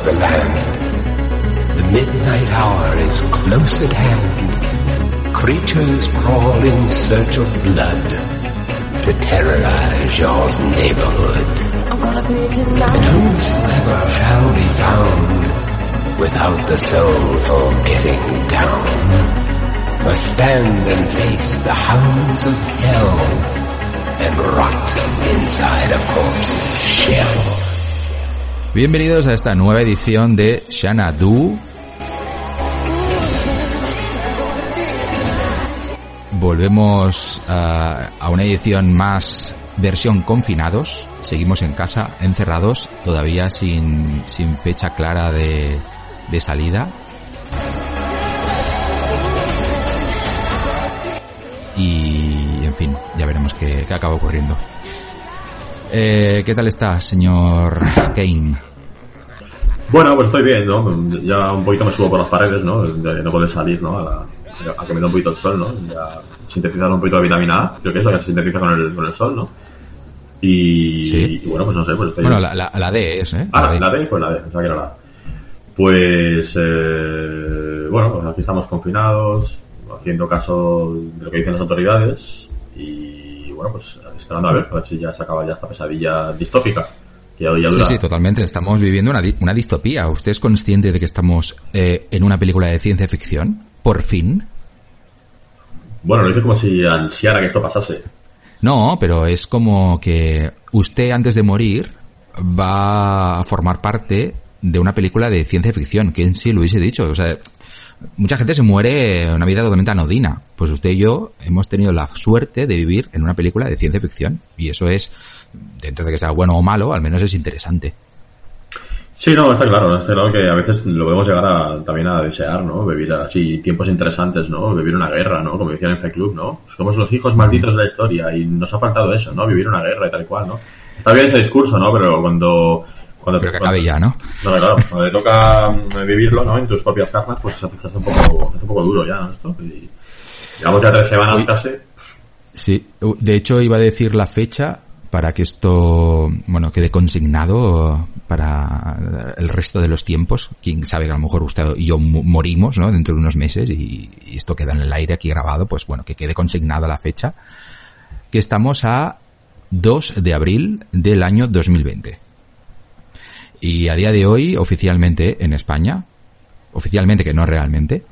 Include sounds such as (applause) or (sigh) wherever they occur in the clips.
across the land. The midnight hour is close at hand. Creatures crawl in search of blood to terrorize your neighborhood. And whosoever shall be found without the soul for getting down must stand and face the hounds of hell and rot inside a corpse's shell. Bienvenidos a esta nueva edición de Xanadu. Volvemos a, a una edición más versión confinados. Seguimos en casa, encerrados, todavía sin, sin fecha clara de, de salida. Y, en fin, ya veremos qué, qué acaba ocurriendo. Eh, ¿Qué tal está, señor Kane? Bueno, pues estoy bien, ¿no? Ya un poquito me subo por las paredes, ¿no? De no poder salir, ¿no? A, la- a que me da un poquito el sol, ¿no? Ya sintetizar un poquito de vitamina A, creo que es lo que se sintetiza con el, con el sol, ¿no? Y, Sí. y bueno, pues no sé, pues estoy Bueno, la, la, la D es, ¿eh? Ah, La D. la D, pues la D, o sea que era la. Pues, eh, bueno, pues aquí estamos confinados, haciendo caso de lo que dicen las autoridades y, bueno, pues esperando a ver, a ver si ya se acaba ya esta pesadilla distópica. Que ya, ya Sí, dura. sí, totalmente. Estamos viviendo una, di- una distopía. ¿Usted es consciente de que estamos eh, en una película de ciencia ficción? Por fin. Bueno, lo dice como si ansiara que esto pasase. No, pero es como que usted antes de morir va a formar parte de una película de ciencia ficción, que en sí lo hubiese dicho. O sea, mucha gente se muere una vida totalmente anodina. Pues usted y yo hemos tenido la suerte de vivir en una película de ciencia ficción. Y eso es, dentro de que sea bueno o malo, al menos es interesante. Sí, no, está claro, está claro que a veces lo podemos llegar a, también a desear, ¿no? Vivir así tiempos interesantes, ¿no? Vivir una guerra, ¿no? Como decían en Fight Club, ¿no? Somos los hijos malditos de la historia y nos ha faltado eso, ¿no? Vivir una guerra y tal y cual, ¿no? Está bien ese discurso, ¿no? Pero cuando... cuando Pero que cuando- acabe ya, ¿no? No, claro, cuando te toca mm, vivirlo, ¿no? En tus propias carnes, pues se hace un poco, hace un poco duro ya, ¿no? Esto. Y, llevamos ya tres semanas casi. Sí, de hecho iba a decir la fecha para que esto, bueno, quede consignado para el resto de los tiempos. Quién sabe que a lo mejor usted y yo mo- morimos, ¿no? Dentro de unos meses y, y esto queda en el aire aquí grabado, pues bueno, que quede consignada la fecha. Que estamos a 2 de abril del año 2020. Y a día de hoy, oficialmente en España, oficialmente que no realmente,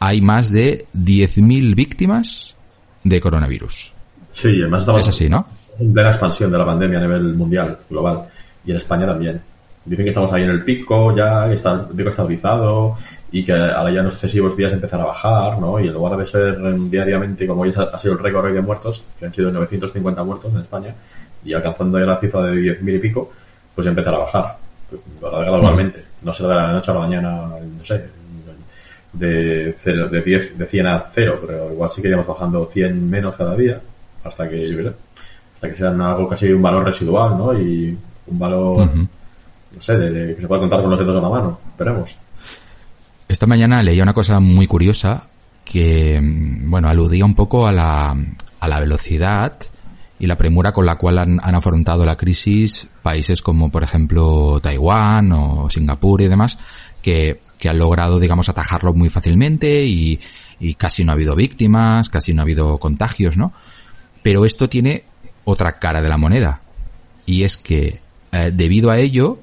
hay más de 10.000 víctimas de coronavirus. Sí, además estamos Es así, ¿no? en plena expansión de la pandemia a nivel mundial, global, y en España también. Dicen que estamos ahí en el pico ya, que está el pico estabilizado y que ahora ya en los sucesivos días empezará a bajar, ¿no? Y en lugar de ser em, diariamente, como ya ha sido el récord hoy de muertos, que han sido 950 muertos en España, y alcanzando ya la cifra de 10.000 y pico, pues empezará a bajar, No será de la noche a la mañana, no sé, de, cero, de, 10, de 100 a 0, pero igual sí que iremos bajando 100 menos cada día, hasta que, yo hasta que sean algo casi un valor residual, ¿no? Y un valor, no sé, de, de que se pueda contar con los dedos de la mano, esperemos. Esta mañana leía una cosa muy curiosa que, mm, bueno, aludía un poco a la, a la velocidad y la premura con la cual han, han afrontado la crisis países como, por ejemplo, Taiwán o Singapur y demás, que, que han logrado, digamos, atajarlo muy fácilmente y, y casi no ha habido víctimas, casi no ha habido contagios, ¿no? Pero esto tiene otra cara de la moneda. Y es que, eh, debido a ello,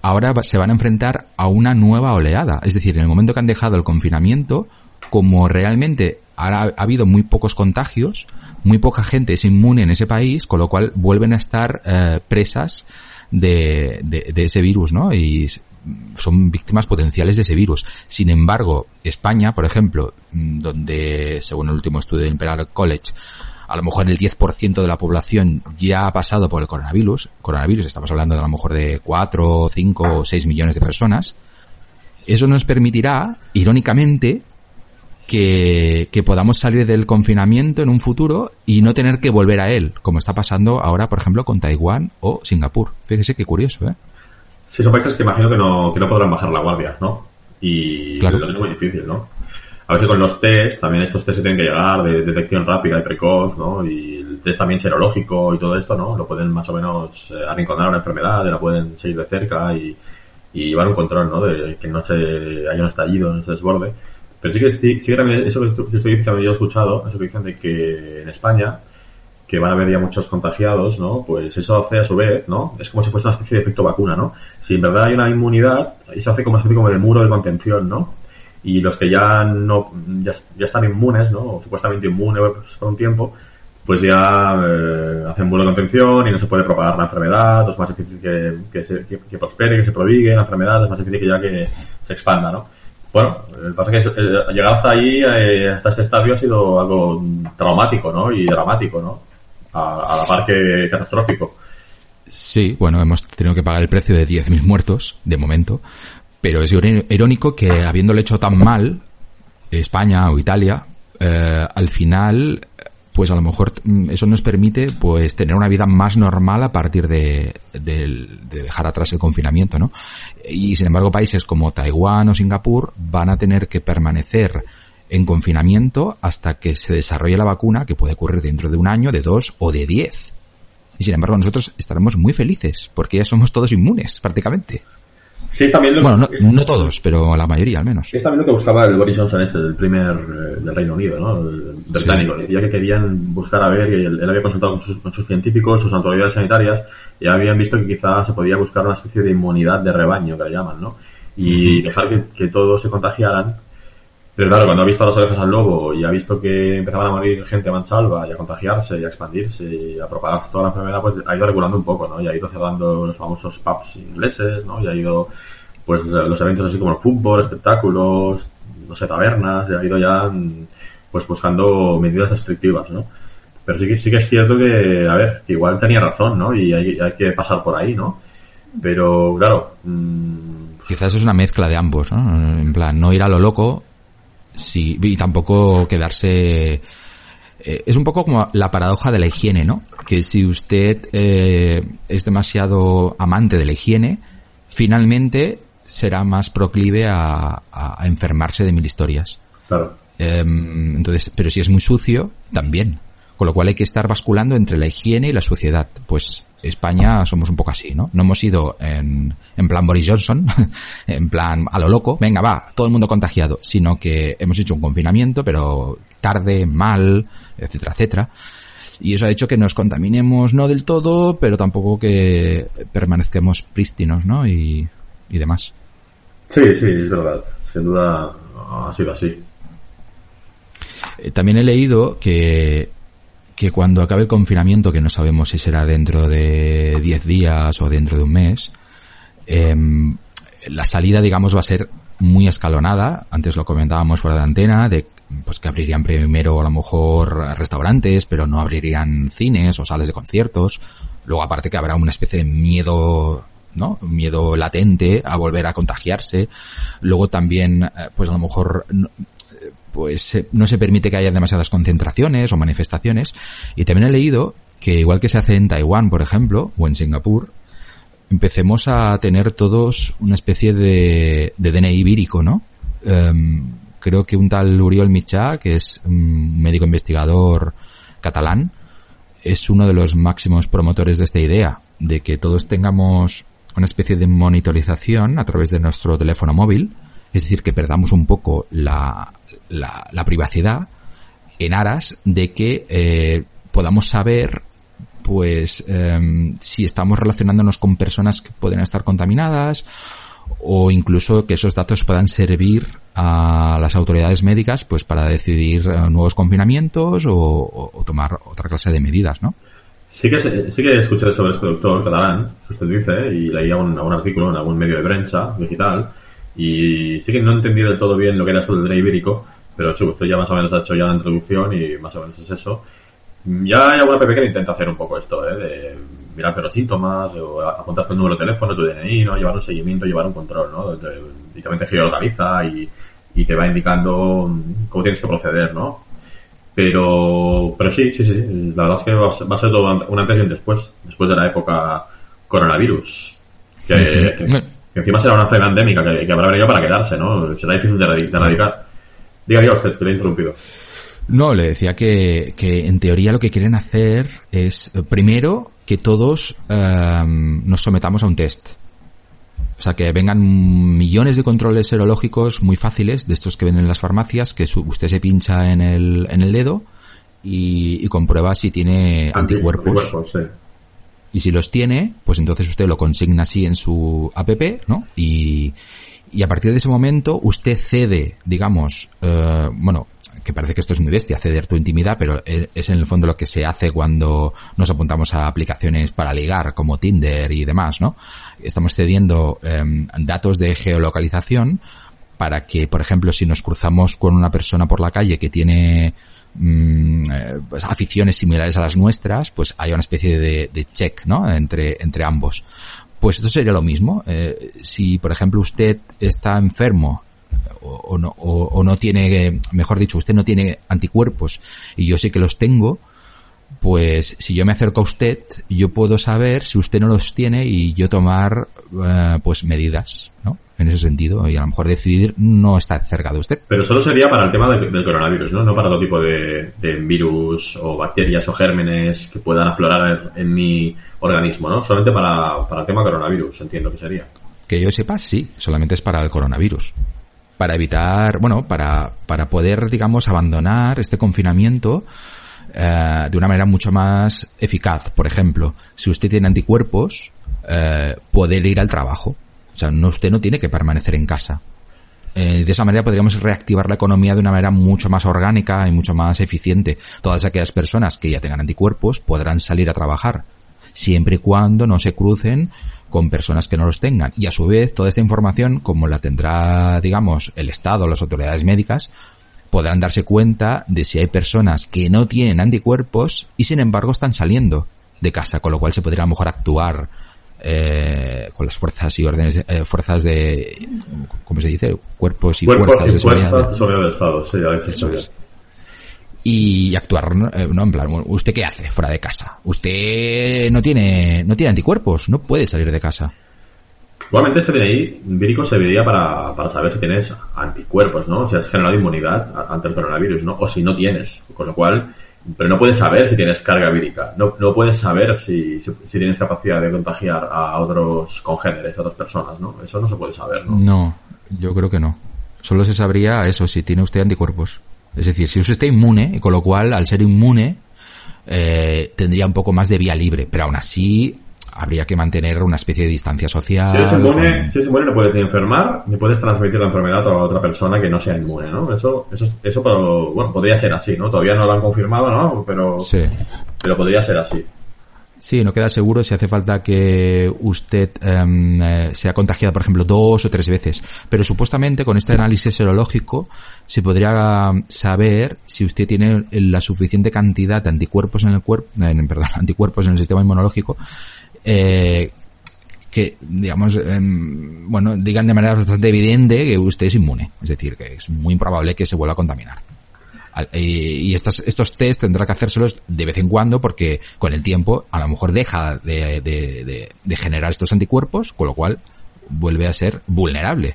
ahora se van a enfrentar a una nueva oleada. Es decir, en el momento que han dejado el confinamiento, como realmente ha habido muy pocos contagios, muy poca gente es inmune en ese país, con lo cual vuelven a estar eh, presas de, de- de ese virus, ¿no? Y son víctimas potenciales de ese virus. Sin embargo, España, por ejemplo, mm, donde, según el último estudio del Imperial College, a lo mejor el 10% de la población ya ha pasado por el coronavirus, coronavirus, estamos hablando de a lo mejor de 4, 5 o 6 millones de personas, eso nos permitirá, irónicamente, que, que podamos salir del confinamiento en un futuro y no tener que volver a él, como está pasando ahora, por ejemplo, con Taiwán o Singapur. Fíjese qué curioso, ¿eh? Sí, son países que imagino que no, que no podrán bajar la guardia, ¿no? Y Claro. lo tiene muy difícil, ¿no? A veces con los test, también estos test que tienen que llegar de detección rápida y precoz, ¿no? Y el test también serológico y todo esto, ¿no? Lo pueden más o menos eh, arrinconar una enfermedad, la pueden seguir de cerca y, y llevar un control, ¿no? De que no se haya un estallido, no se desborde. Pero sí que, sí, que también, eso que estoy, diciendo, yo he escuchado, eso que dicen de que en España, que van a haber ya muchos contagiados, ¿no? Pues eso hace a su vez, ¿no? Es como si fuese una especie de efecto vacuna, ¿no? Si en verdad hay una inmunidad, eso hace como especie como de muro de contención, ¿no? Y los que ya no, ya, ya están inmunes, ¿no? Supuestamente inmunes por un tiempo, pues ya eh, hacen muro de contención y no se puede propagar la enfermedad, es más difícil que, que, se, que, prospere, que se prodigue la enfermedad, es más difícil que ya que se expanda, ¿no? Bueno, el pasa que eh, llegar hasta ahí, eh, hasta este estadio ha sido algo traumático, ¿no? Y dramático, ¿no? A, la par que catastrófico. Sí, bueno, hemos tenido que pagar el precio de 10.000 muertos, de momento, pero es irónico que habiéndolo hecho tan mal, España o Italia, al final pues a lo mejor mm, eso nos permite pues tener una vida más normal a partir de, dejar atrás el confinamiento, ¿no? Y sin embargo países como Taiwán o Singapur van a tener que permanecer en confinamiento hasta que se desarrolle la vacuna que puede ocurrir dentro de un año, de dos o de diez. Y sin embargo nosotros estaremos muy felices porque ya somos todos inmunes prácticamente. Sí, también lo bueno, no, todos, pero la mayoría al menos. Es también lo que buscaba el Boris Johnson este, del primer eh, del Reino Unido, ¿no? El británico. Decía que querían buscar a ver, y él, había consultado con sus, científicos, sus autoridades sanitarias, y habían visto que quizá se podía buscar una especie de inmunidad de rebaño, que le llaman, ¿no? Y dejar que, que todos se contagiaran pero claro, cuando ha visto las orejas al lobo y ha visto que empezaban a morir gente a mansalva y a contagiarse y a expandirse y a propagarse toda la enfermedad, pues ha ido regulando un poco, ¿no? Y ha ido cerrando los famosos pubs ingleses, ¿no? Y ha ido, pues, los eventos así como el fútbol, espectáculos, no sé, tabernas, y ha ido ya, pues, buscando medidas restrictivas, ¿no? Pero sí que, sí que es cierto que, a ver, que igual tenía razón, ¿no? Y hay, que pasar por ahí, ¿no? Pero, claro... Mmm... Quizás es una mezcla de ambos, ¿no? En plan, no ir a lo loco, Sí, y tampoco quedarse... Eh, es un poco como la paradoja de la higiene, ¿no? Que si usted eh, es demasiado amante de la higiene, finalmente será más proclive a, enfermarse de mil historias. Claro. Em, entonces, pero si es muy sucio, también. Con lo cual hay que estar basculando entre la higiene y la suciedad. Pues España somos un poco así, ¿no? No hemos ido en, en plan Boris Johnson, (laughs) en plan a lo loco, venga, va, todo el mundo contagiado, sino que hemos hecho un confinamiento, pero tarde, mal, etcétera, etcétera. Y eso ha hecho que nos contaminemos no del todo, pero tampoco que permanezcamos prístinos, ¿no? Y, y demás. Sí, sí, es verdad. Sin duda ha sido así. Eh, también he leído que que cuando acabe el confinamiento, que no sabemos si será dentro de 10 días o dentro de un mes, em, la salida, digamos, va a ser muy escalonada. Antes lo comentábamos fuera de antena, de pues que abrirían primero a lo mejor restaurantes, pero no abrirían cines o sales de conciertos. Luego aparte que habrá una especie de miedo, ¿no? Miedo latente a volver a contagiarse. Luego también, eh, pues a lo mejor pues no se permite que haya demasiadas concentraciones o manifestaciones. Y también he leído que igual que se hace en Taiwán, por ejemplo, o en Singapur, empecemos a tener todos una especie de, de DNI vírico, ¿no? Em, creo que un tal Uriol Michá, que es un médico investigador catalán, es uno de los máximos promotores de esta idea, de que todos tengamos una especie de monitorización a través de nuestro teléfono móvil, es decir, que perdamos un poco la, la, privacidad en aras de que eh, podamos saber pues em, si estamos relacionándonos con personas que pueden estar contaminadas o incluso que esos datos puedan servir a las autoridades médicas pues para decidir eh, nuevos confinamientos o, tomar otra clase de medidas, ¿no? Sí que, sí que escuché sobre este doctor catalán, usted dice, y leía un, un artículo en algún medio de prensa digital, y sí que no entendí del todo bien lo que era esto del DNI ibérico, pero esto ya más o menos ha hecho ya la introducción y más o menos es eso. Ya hay alguna PP que intenta hacer un poco esto, ¿eh? De mirar los síntomas, o apuntar tu número de teléfono, tu DNI, ¿no? Llevar un seguimiento, llevar un control, ¿no? Directamente geolocaliza y, y te va indicando cómo tienes que proceder, ¿no? Pero, pero sí, sí, sí, la verdad es que va a ser todo un antes y un después, después de la época coronavirus. Que, encima será una enfermedad endémica que, que, habrá venido para quedarse, ¿no? Será difícil de, de erradicar. Diga, diga usted, que le he interrumpido. No, le decía que, que en teoría lo que quieren hacer es, eh, primero, que todos em, nos sometamos a un test. O sea, que vengan millones de controles serológicos muy fáciles, de estos que venden en las farmacias, que usted se pincha en el, en el dedo y, y comprueba si tiene anticuerpos. Y si los tiene, pues entonces usted lo consigna así en su app, ¿no? Y, y a partir de ese momento usted cede, digamos, eh, bueno, que parece que esto es muy bestia, ceder tu intimidad, pero e, es en el fondo lo que se hace cuando nos apuntamos a aplicaciones para ligar, como Tinder y demás, ¿no? Estamos cediendo em, datos de geolocalización para que, por ejemplo, si nos cruzamos con una persona por la calle que tiene mm, eh, pues, aficiones similares a las nuestras, pues haya una especie de, de check, ¿no? Entre, entre ambos. Pues esto sería lo mismo. Eh, si, por ejemplo, usted está enfermo o, no, o, no tiene, mejor dicho, usted no tiene anticuerpos y yo sé que los tengo, pues si yo me acerco a usted, yo puedo saber si usted no los tiene y yo tomar eh, pues medidas, ¿no? En ese sentido, y a lo mejor decidir no estar cerca de usted. Pero solo sería para el tema del coronavirus, ¿no? No para otro tipo de, virus o bacterias o gérmenes que puedan aflorar en, mi organismo, ¿no? Solamente para, para el tema coronavirus, entiendo que sería. Que yo sepa, sí, solamente es para el coronavirus para evitar, bueno, para, para poder, digamos, abandonar este confinamiento eh, de una manera mucho más eficaz. Por ejemplo, si usted tiene anticuerpos, eh, poder ir al trabajo. O sea, no, usted no tiene que permanecer en casa. Eh, de esa manera podríamos reactivar la economía de una manera mucho más orgánica y mucho más eficiente. Todas aquellas personas que ya tengan anticuerpos podrán salir a trabajar, siempre y cuando no se crucen con personas que no los tengan. Y a su vez, toda esta información, como la tendrá, digamos, el Estado, las autoridades médicas, podrán darse cuenta de si hay personas que no tienen anticuerpos y sin embargo están saliendo de casa, con lo cual se podría a lo mejor actuar eh, con las fuerzas y órdenes, eh, fuerzas de, ¿cómo se dice? Cuerpos y fuerzas de seguridad. Estado, sí, y actuar, eh, ¿no? En plan, ¿usted qué hace fuera de casa? Usted no tiene, no tiene anticuerpos, no puede salir de casa. Igualmente este DNI vírico serviría para, para saber si tienes anticuerpos, ¿no? Si has generado inmunidad ante el coronavirus, ¿no? O si no tienes. Con lo cual, pero no puedes saber si tienes carga vírica. No, no puedes saber si, si, tienes capacidad de contagiar a otros congéneres, a otras personas, ¿no? Eso no se puede saber, ¿no? No, yo creo que no. Solo se sabría eso, si tiene usted anticuerpos. Es decir, si usted está inmune, y con lo cual, al ser inmune, eh, tendría un poco más de vía libre, pero aún así habría que mantener una especie de distancia social. Si eres inmune, si eres inmune no puedes ni enfermar, ni puedes transmitir la enfermedad a otra persona que no sea inmune, ¿no? Eso, eso, eso bueno, podría ser así, ¿no? Todavía no lo han confirmado, ¿no? Pero, sí. pero podría ser así. Sí, no queda seguro si hace falta que usted eh, sea contagiado, por ejemplo, dos o tres veces. Pero supuestamente con este análisis serológico se podría saber si usted tiene la suficiente cantidad de anticuerpos en el cuerpo, perdón, (laughs) anticuerpos en el sistema inmunológico, eh, que, digamos, em, bueno, digan de manera bastante evidente que usted es inmune. Es decir, que es muy improbable que se vuelva a contaminar. Y estos, estos test tendrá que hacérselos de vez en cuando porque con el tiempo a lo mejor deja de, de, generar estos anticuerpos, con lo cual vuelve a ser vulnerable.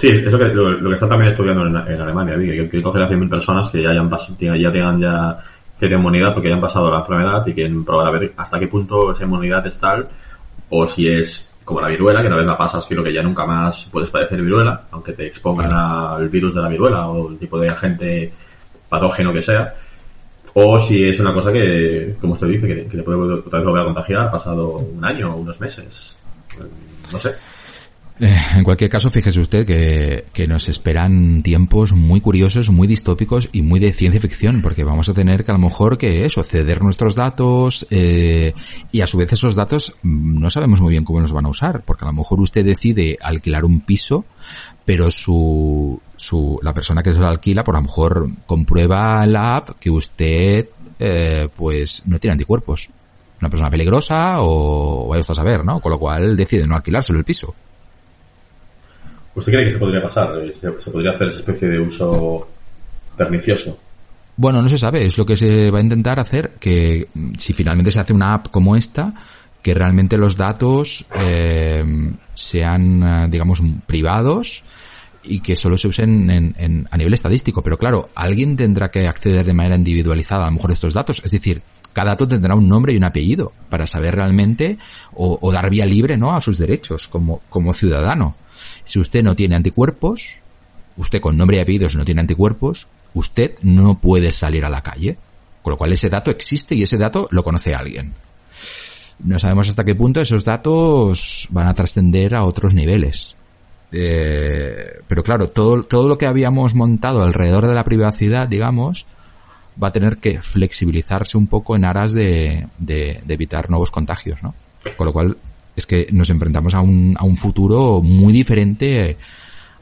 Sí, eso que lo, que están también estudiando en, Alemania, que, que coger a 100.000 personas que ya hayan ya tengan ya tienen inmunidad porque ya han pasado la enfermedad y quieren probar a ver hasta qué punto esa inmunidad es tal o si es como la viruela, que una vez la pasas creo que ya nunca más puedes padecer viruela, aunque te expongan al virus de la viruela o el tipo de agente patógeno que sea, o si es una cosa que, como usted dice, que, que le puede otra vez volver a contagiar pasado un año o unos meses. No sé. Eh, en cualquier caso, fíjese usted que, nos esperan tiempos muy curiosos, muy distópicos y muy de ciencia ficción, porque vamos a tener que a lo mejor que eso, ceder nuestros datos eh, y a su vez esos datos mm, no sabemos muy bien cómo los van a usar, porque a lo mejor usted decide alquilar un piso, pero su, su la persona que se lo alquila, por lo mejor comprueba en la app que usted eh, pues no tiene anticuerpos. Una persona peligrosa o usted a saber, ¿no? Con lo cual decide no alquilárselo el piso. ¿Usted cree que se podría pasar? ¿Se, podría hacer esa especie de uso pernicioso? Bueno, no se sabe, es lo que se va a intentar hacer, que mm, si finalmente se hace una app como esta, que realmente los datos eh, sean, eh, digamos, privados y que solo se usen en, a nivel estadístico. Pero claro, alguien tendrá que acceder de manera individualizada a lo mejor estos datos. Es decir, cada dato tendrá un nombre y un apellido para saber realmente o, dar vía libre ¿no? a sus derechos como, como ciudadano. Si usted no tiene anticuerpos, usted con nombre y apellidos no tiene anticuerpos, usted no puede salir a la calle. Con lo cual ese dato existe y ese dato lo conoce alguien. No sabemos hasta qué punto esos datos van a trascender a otros niveles. Eh, pero claro, todo, todo lo que habíamos montado alrededor de la privacidad, digamos, va a tener que flexibilizarse un poco en aras de, de, evitar nuevos contagios, ¿no? Con lo cual es que nos enfrentamos a un, a un futuro muy diferente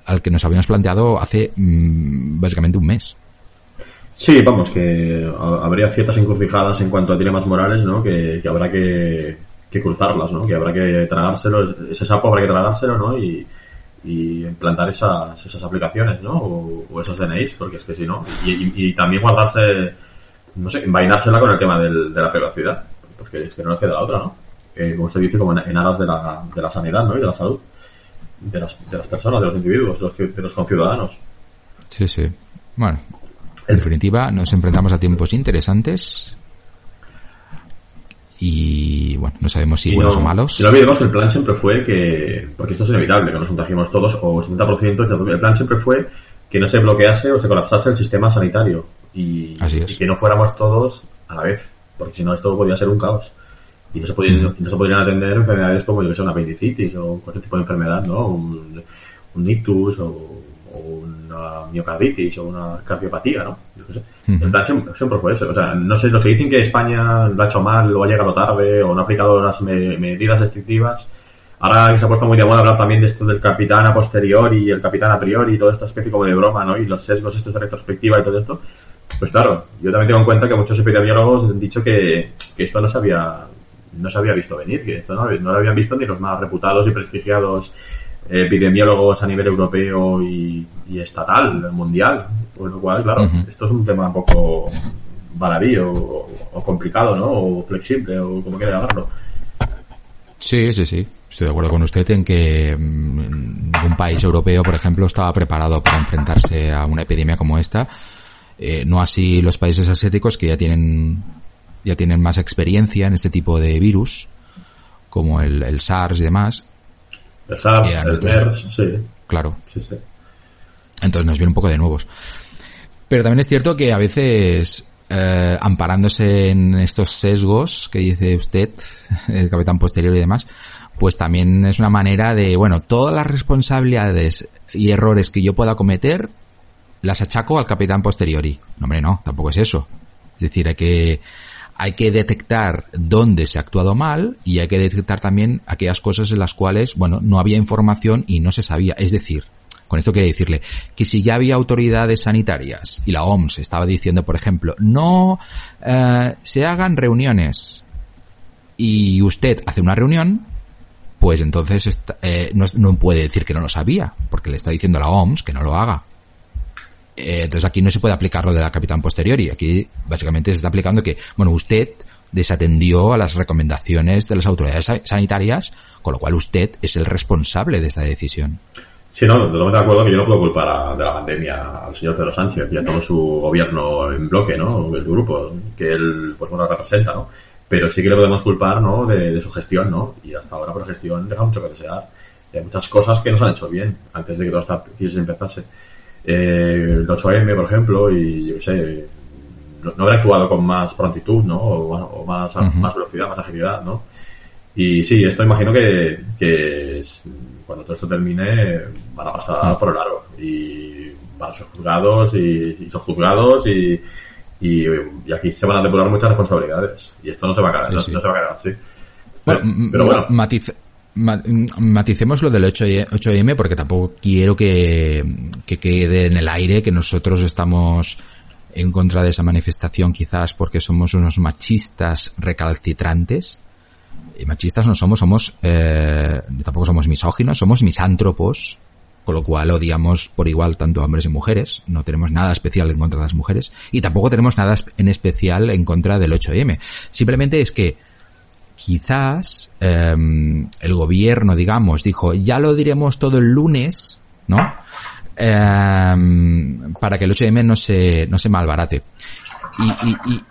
al que nos habíamos planteado hace mm, básicamente un mes. Sí, vamos, que habría ciertas encrucijadas en cuanto a dilemas morales, ¿no? Que, habrá que, que, cruzarlas, ¿no? Que habrá que tragárselo, ese sapo habrá que tragárselo, ¿no? Y, y implantar esas, esas aplicaciones, ¿no? O, esos DNIs, porque es que si no. Y, también guardarse, no sé, envainársela con el tema del, de la privacidad, porque es que no nos queda la otra, ¿no? Como usted dice, como en, aras de la, de la sanidad, ¿no? Y de la salud de las, de las personas, de los individuos, de los, de los conciudadanos. Sí, sí. Bueno, en definitiva, nos enfrentamos a tiempos interesantes y bueno, no sabemos si buenos o malos. Y no olvidemos que el plan siempre fue que, porque esto es inevitable, que nos contagiemos todos, o 70%, el plan siempre fue que no se bloquease o se colapsase el sistema sanitario y, que no fuéramos todos a la vez, porque si no esto podría ser un caos. Y no se, podían, no se podrían atender enfermedades como yo que sé, una apendicitis o cualquier tipo de enfermedad, ¿no? Un, un ictus o una miocarditis o una cardiopatía, ¿no? Yo qué sé. El plan siempre, fue eso. O sea, no sé, los que dicen que España lo ha hecho mal o ha llegado tarde o no ha aplicado las medidas restrictivas, ahora que se ha puesto muy de moda hablar también de esto del capitán a posteriori y el capitán a priori y toda esta especie como de broma, ¿no? Y los sesgos estos de retrospectiva y todo esto. Pues claro, yo también tengo en cuenta que muchos epidemiólogos han dicho que, que esto no se había no se había visto venir, que esto no, no lo habían visto ni los más reputados y prestigiados epidemiólogos a nivel europeo y, estatal, mundial. Por lo cual, claro, esto es un tema un poco baladí o, complicado, ¿no? O flexible, o como quiera llamarlo. Sí, sí, sí. Estoy de acuerdo con usted en que mm, un país europeo, por ejemplo, estaba preparado para enfrentarse a una epidemia como esta. Eh, no así los países asiáticos que ya tienen ya tienen más experiencia en este tipo de virus, como el, el SARS y demás, sí. Claro. Entonces nos viene un poco de nuevos. Pero también es cierto que a veces, eh, amparándose en estos sesgos que dice usted, (laughs) el capitán posterior y demás, pues también es una manera de, bueno, todas las responsabilidades y errores que yo pueda cometer, las achaco al capitán posteriori. No, hombre, no, tampoco es eso. Es decir, hay que hay que detectar dónde se ha actuado mal y hay que detectar también aquellas cosas en las cuales, bueno, no había información y no se sabía. Es decir, con esto quiere decirle que si ya había autoridades sanitarias y la OMS estaba diciendo, por ejemplo, no eh, se hagan reuniones y usted hace una reunión, pues entonces eh, no, no puede decir que no lo sabía, porque le está diciendo a la OMS que no lo haga. Eh, entonces aquí no se puede aplicar lo de la capitán posteriori. Aquí básicamente se está aplicando que, bueno, usted desatendió a las recomendaciones de las autoridades sanitarias, con lo cual usted es el responsable de esta decisión. Sí, no, totalmente de acuerdo que yo no puedo culpar de la pandemia al señor Pedro Sánchez y a todo su gobierno en bloque, ¿no? El grupo que él, pues bueno, representa, ¿no? Pero sí que le podemos culpar, ¿no? De, su gestión, ¿no? Y hasta ahora, por la gestión, deja mucho que desear. hay muchas cosas que no se han hecho bien antes de que toda esta crisis empezase eh, el 8M, por ejemplo, y yo sé, no, no, habrá actuado con más prontitud, ¿no? O, más, más velocidad, más agilidad, ¿no? Y sí, esto imagino que, que cuando todo esto termine van a pasar por el aro y van a ser juzgados y, y son juzgados y, y, aquí se van a depurar muchas responsabilidades y esto no se va a quedar, No, se va a quedar así. Bueno, pero, bueno. Maticemos lo del 8M porque tampoco quiero que, quede en el aire que nosotros estamos en contra de esa manifestación quizás porque somos unos machistas recalcitrantes. Y machistas no somos, somos, eh, tampoco somos misóginos, somos misántropos, con lo cual odiamos por igual tanto hombres y mujeres, no tenemos nada especial en contra de las mujeres, y tampoco tenemos nada en especial en contra del 8M. Simplemente es que quizás em, el gobierno, digamos, dijo, ya lo diremos todo el lunes, ¿no? em, para que el 8M no se, no se malbarate. Y, y,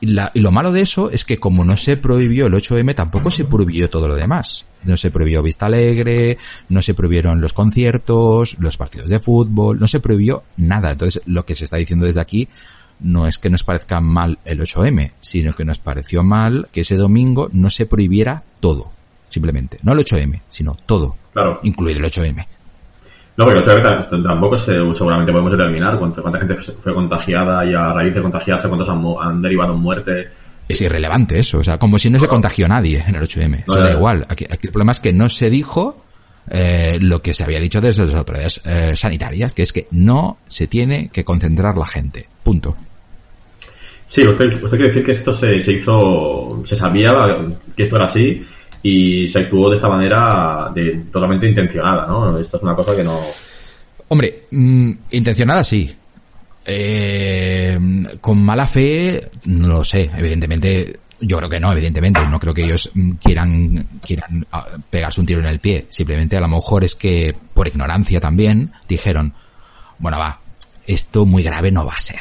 y, la- y lo malo de eso es que como no se prohibió el 8M, tampoco se prohibió todo lo demás. No se prohibió Vista Alegre, no se prohibieron los conciertos, los partidos de fútbol, no se prohibió nada. Entonces, lo que se está diciendo desde aquí no es que nos parezca mal el 8M, sino que nos pareció mal que ese domingo no se prohibiera todo. Simplemente. No el 8M, sino todo. Claro. Incluido el 8M. No, porque otra vez tam- tampoco se- seguramente podemos determinar cuánta, cuánta gente fue contagiada y a raíz de contagiarse cuántos han, han derivado en muerte. Es irrelevante eso, o sea, como si no se contagió nadie en el 8M. No, Eso da igual. Aquí, aquí el problema es que no se dijo eh, lo que se había dicho desde las autoridades eh, sanitarias, que es que no se tiene que concentrar la gente. Punto. Sí, usted, usted quiere decir que esto se, se hizo, se sabía que esto era así y se actuó de esta manera de, totalmente intencionada, ¿no? Esto es una cosa que no... Hombre, mm, intencionada sí. Eh, con mala fe, no lo sé. Evidentemente, yo creo que no, evidentemente. No creo que ellos mm, quieran, quieran ah, pegarse un tiro en el pie. Simplemente a lo mejor es que, por ignorancia también, dijeron, bueno, va, esto muy grave no va a ser.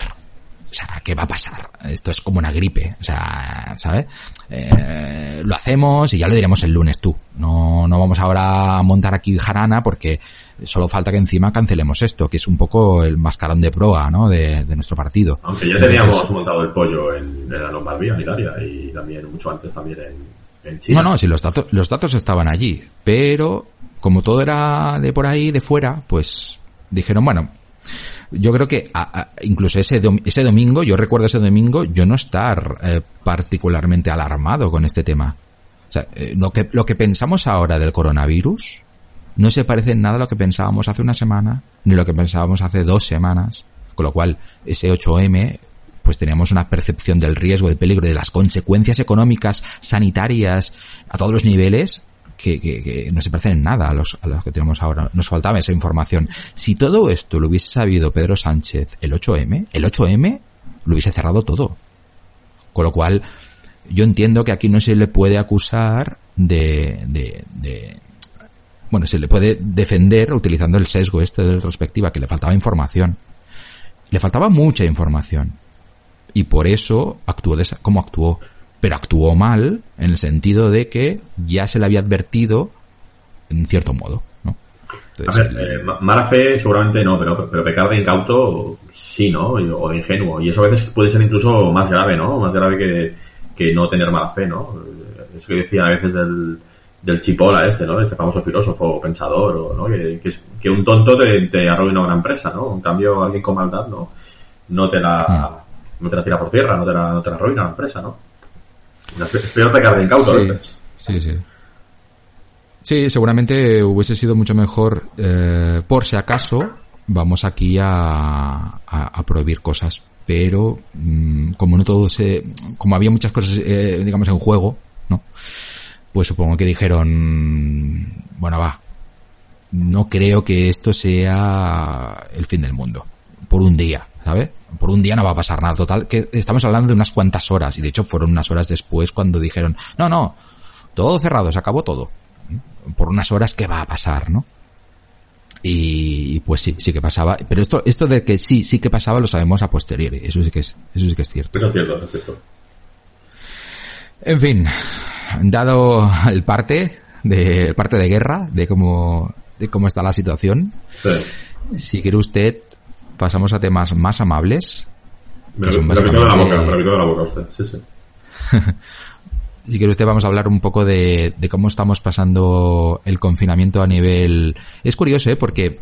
O sea, ¿qué va a pasar? Esto es como una gripe. O sea, ¿sabes? Eh, lo hacemos y ya lo diremos el lunes tú. No, no vamos ahora a montar aquí jarana porque solo falta que encima cancelemos esto, que es un poco el mascarón de proa, ¿no? De, de nuestro partido. Aunque ya Entonces, teníamos montado el pollo en, en la Lombardía, en Italia, y también mucho antes también en, en China. No, no, si los datos, los datos estaban allí, pero como todo era de por ahí, de fuera, pues dijeron, bueno, yo creo que a- incluso ese, dom- ese domingo, yo recuerdo ese domingo, yo no estar eh, particularmente alarmado con este tema. O sea, eh, lo que, lo que pensamos ahora del coronavirus no se parece en nada a lo que pensábamos hace una semana, ni lo que pensábamos hace dos semanas. Con lo cual, ese 8M, pues teníamos una percepción del riesgo, del peligro, de las consecuencias económicas, sanitarias, a todos los niveles, que, que- que no se parecen en nada a los, a los que tenemos ahora. Nos faltaba esa información. Si todo esto lo hubiese sabido Pedro Sánchez el 8M, el 8M lo hubiese cerrado todo. Con lo cual, yo entiendo que aquí no se le puede acusar de, de, de- bueno, se le puede defender utilizando el sesgo este de retrospectiva, que le faltaba información. Le faltaba mucha información. Y por eso actuó de esa, como actuó. Pero actuó mal en el sentido de que ya se le había advertido en cierto modo, ¿no? A Entonces, ver, eh, ma- mala fe seguramente no, pero, pero pecar de incauto sí, ¿no? O de ingenuo. Y eso a veces puede ser incluso más grave, ¿no? Más grave que, que no tener mala fe, ¿no? Eh, Eso que decía a veces del, del chipola este, ¿no? Este famoso filósofo o pensador, o, ¿no? Que, que, es- que un tonto te, te arruina una empresa, ¿no? En cambio, alguien con maldad no, no te la, no te la tira por tierra, no te la, no te la arruina la empresa, ¿no? Es peor pecar de incauto a sí, sí, sí. Sí, seguramente hubiese sido mucho mejor, eh, por si acaso, vamos aquí a, a, a prohibir cosas. Pero, mm, como no todo se, como había muchas cosas, eh, digamos, en juego, ¿no? Pues supongo que dijeron, bueno, va, no creo que esto sea el fin del mundo. Por un día, ¿sabes? Por un día no va a pasar nada. Total, que estamos hablando de unas cuantas horas. Y de hecho fueron unas horas después cuando dijeron, no, no, todo cerrado, se acabó todo. Por unas horas, ¿qué va a pasar, no? Y pues sí, sí que pasaba. Pero esto, esto de que sí, sí que pasaba lo sabemos a posteriori. Eso sí que es, eso sí que es cierto. Eso es cierto, eso es cierto. En fin, dado el parte de el parte de guerra, de cómo, de cómo está la situación, Sí. si quiere usted, pasamos a temas más amables. Que son de boca, de la boca usted. Sí, sí. (laughs) Si quiere usted, vamos a hablar un poco de, de cómo estamos pasando el confinamiento a nivel... Es curioso, ¿eh? Porque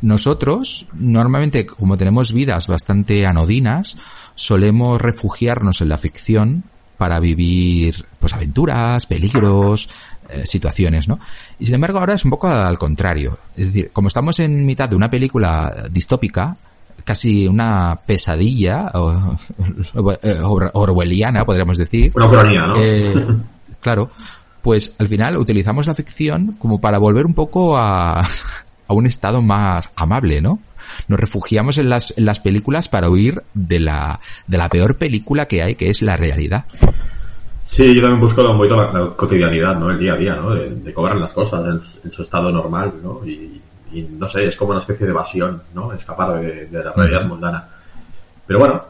nosotros, normalmente, como tenemos vidas bastante anodinas, solemos refugiarnos en la ficción para vivir, pues, aventuras, peligros, eh, situaciones, ¿no? Y sin embargo, ahora es un poco al contrario. Es decir, como estamos en mitad de una película distópica, casi una pesadilla, o, (laughs) eh, or- orwelliana, podríamos decir, Una cronía, ¿no? eh, (laughs) claro, pues al final utilizamos la ficción como para volver un poco a, (laughs) a un estado más amable, ¿no? Nos refugiamos en las, en las películas para huir de la, de la peor película que hay, que es la realidad. Sí, yo también busco un poquito la, la cotidianidad, ¿no? El día a día, ¿no? De, de cobrar las cosas en, en su estado normal, ¿no? Y, y no sé, es como una especie de evasión, ¿no? Escapar de, de la realidad mundana. Pero bueno,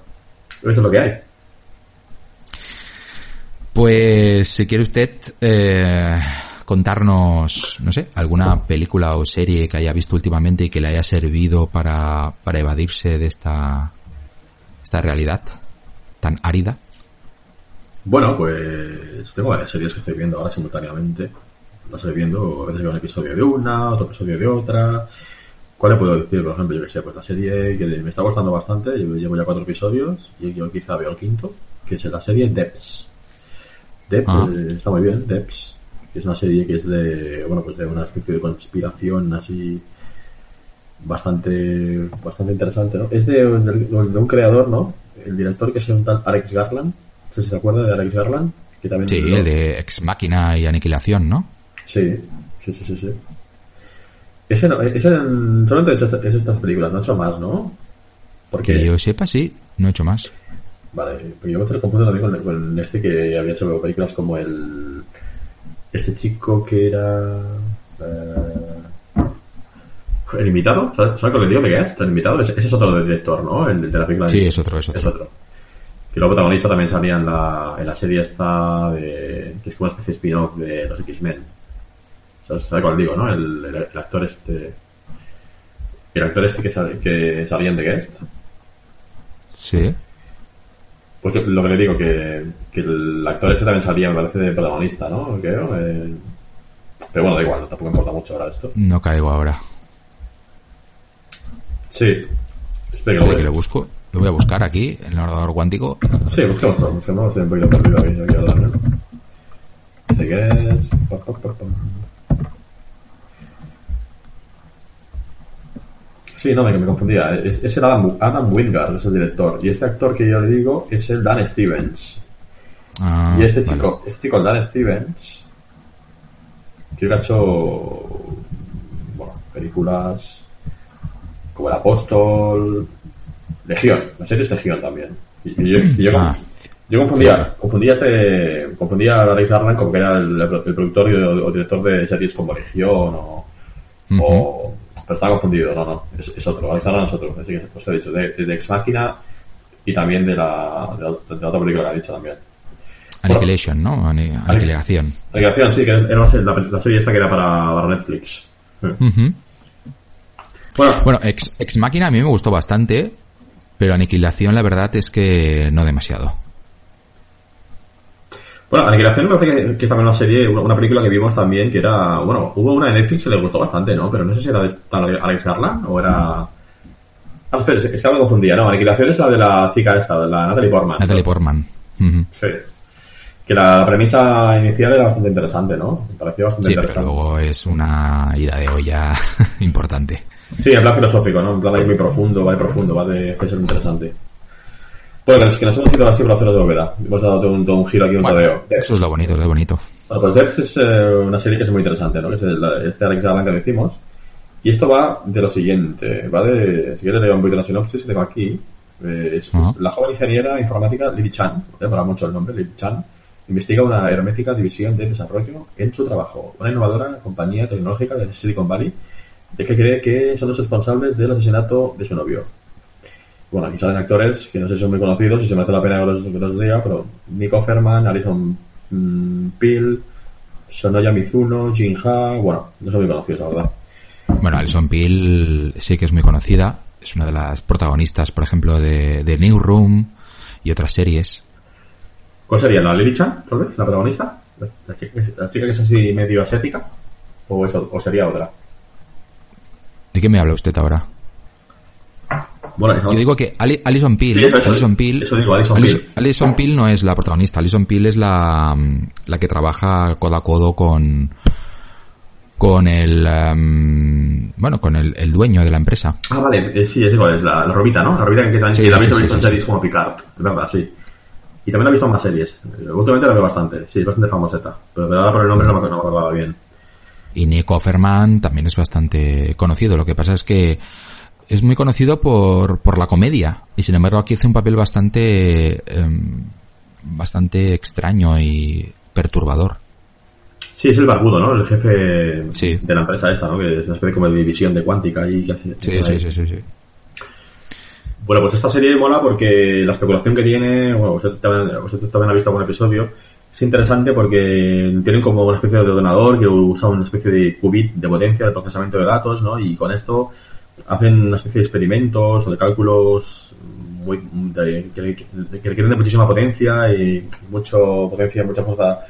eso es lo que hay. Pues si quiere usted eh, contarnos, no sé, alguna película o serie que haya visto últimamente y que le haya servido para, para evadirse de esta, esta realidad tan árida. Bueno, pues tengo varias series que estoy viendo ahora simultáneamente. Las estoy viendo, a veces veo un episodio de una, otro episodio de otra. ¿Cuál le puedo decir? Por ejemplo, yo que sé, pues la serie que me está gustando bastante, yo llevo ya cuatro episodios y yo quizá veo el quinto, que es la serie Depths. Depths Ah. eh, está muy bien, Depths, que es una serie que es de, bueno, pues de una especie de conspiración así bastante bastante interesante, ¿no? Es de, de- de un creador, ¿no? El director que es un tal Alex Garland, se acuerda de Alex Garland, que también Sí, el de Ex Máquina y Aniquilación, ¿no? Sí, sí, sí, sí, sí. Ese, no, ese en- solamente ha hecho estas, películas, no ha hecho más, ¿no? Porque, Que yo sepa, sí, no he hecho más. vale, porque yo me confundo también con, con este que había hecho películas como el... Este chico que era... eh, el invitado, ¿sabes, ¿sabes lo que digo? ¿Me quedas? El invitado, ese, ese es otro director, ¿no? El de la película. Sí, es otro, es otro. Es otro. Que luego protagonista también salía en la, en la serie esta de, que es como una especie de spin-off de los X-Men. ¿Sabes, ¿Sabes cuál digo, no? El, el, el actor este, el actor este que, sal- que salía en The Guest. Sí. Pues yo- lo que le digo, que, que el actor este también salía, me parece, de protagonista, ¿no? Creo. eh, pero bueno, da igual, tampoco importa mucho ahora esto. No caigo ahora. Sí. Espera que lo que lo busco. Lo voy a buscar aquí, en el ordenador cuántico. Sí, todo, busquemos, estoy un poquito perdido aquí, aquí Guest. pa, pa, pa, pa. Sí, no, me, me confundía. Es, es el Adam, Adam Wingard, es el director. Y este actor que yo le digo es el Dan Stevens. Ah, y este vale. chico, este chico, el Dan Stevens, que ha hecho bueno, películas como El Apóstol, Legión, la serie es Legión también. Y, y yo, y yo- Ah. yo confundía, confundía este, confundía a Alex Garland como que era el, el productor y- o, o director de series como Legión o, pero estaba confundido, no, no, es, es otro, Alex Garland es otro, así que os he dicho, de, de Ex Máquina y también de la, de, de la otra película que ha dicho también. Annihilation, ¿no? Ani- Aniquilación. Aniquilación, sí, que era la, serie- la, la serie esta que era para, para Netflix. Bueno, Bueno, Ex, Ex Máquina a mí me gustó bastante, pero Aniquilación la verdad es que no demasiado. bueno, Aniquilación me parece que, que es también una serie, una, una película que vimos también que era, bueno, hubo una de Netflix que le gustó bastante, ¿no? Pero no sé si era de Alex Garland o era... Ah, espera, es es que me confundía, ¿no? Aniquilación es la de la chica esta, de la Natalie Portman. Natalie Portman. Sí. Que la premisa inicial era bastante interesante, ¿no? Me pareció bastante Sí, pero interesante. luego es una ida de olla (laughs) importante. Sí, en plan filosófico, ¿no? En plan ahí muy profundo, va de profundo, va de es interesante. Bueno, es que nos hemos ido así por hacerlo de bóveda. Hemos dado todo un, todo un giro aquí, un Bueno, tadeo. eso es lo bonito, lo bonito. Bueno, pues Depth es eh, una serie que es muy interesante, ¿no? Que es el- este Alex Garland que decimos. Y esto va de lo siguiente, va de... Si quieres leer un poquito la sinopsis tengo aquí. eh, es, Ajá. es la joven ingeniera informática Lily Chan, ¿eh? para mucho el nombre, Lily Chan, investiga una hermética división de desarrollo en su trabajo. Una innovadora compañía tecnológica de Silicon Valley de que cree que son los responsables del asesinato de su novio. Bueno, aquí salen actores que no sé si son muy conocidos y se me hace la pena que los, que los diga, pero Nick Offerman, Alison mm, Peel, Sonoya Mizuno, Jin Ha, bueno, no son muy conocidos, la verdad. Bueno, Alison Peel sí que es muy conocida. Es una de las protagonistas, por ejemplo, de, de Newsroom y otras series. ¿Cuál sería? ¿La Lily Chan, tal vez? ¿La protagonista? ¿La, la chica, la chica que es así medio asiática? ¿O, es o- o sería otra? ¿De qué me habla usted ahora? Bueno, Yo digo que Ali- Alison Peel, Sí, Alison Peel, Alison Alis- Peel. Alison Peel no es la protagonista, Alison Peel es la, mm, la que trabaja codo a codo con con el em, bueno con el, el dueño de la empresa. Ah, vale, eh, sí, es igual, es la, la Robita, ¿no? La Robita que también Sí, que visto en series como Picard, es verdad, sí. Y también la he visto en más series. Eh, Últimamente la veo bastante, sí, es bastante famoseta. Pero ahora por el nombre no me acordaba bien. Y Nick Offerman también es bastante conocido. Lo que pasa es que es muy conocido por, por la comedia. Y sin embargo aquí hace un papel bastante, em, bastante extraño y perturbador. Sí, es el barbudo, ¿no? El jefe Sí. de la empresa esta, ¿no? Que es una especie como de división de cuántica y que hace... Sí, sí, sí, sí, sí. Bueno, pues esta serie mola porque la especulación que tiene, bueno, vosotros también, vosotros también habéis visto algún episodio, es interesante porque tienen como una especie de ordenador que usa una especie de qubit de potencia de procesamiento de datos, ¿no? Y con esto hacen una especie de experimentos o de cálculos muy de- que, requieren de muchísima potencia y mucho potencia, mucha fuerza,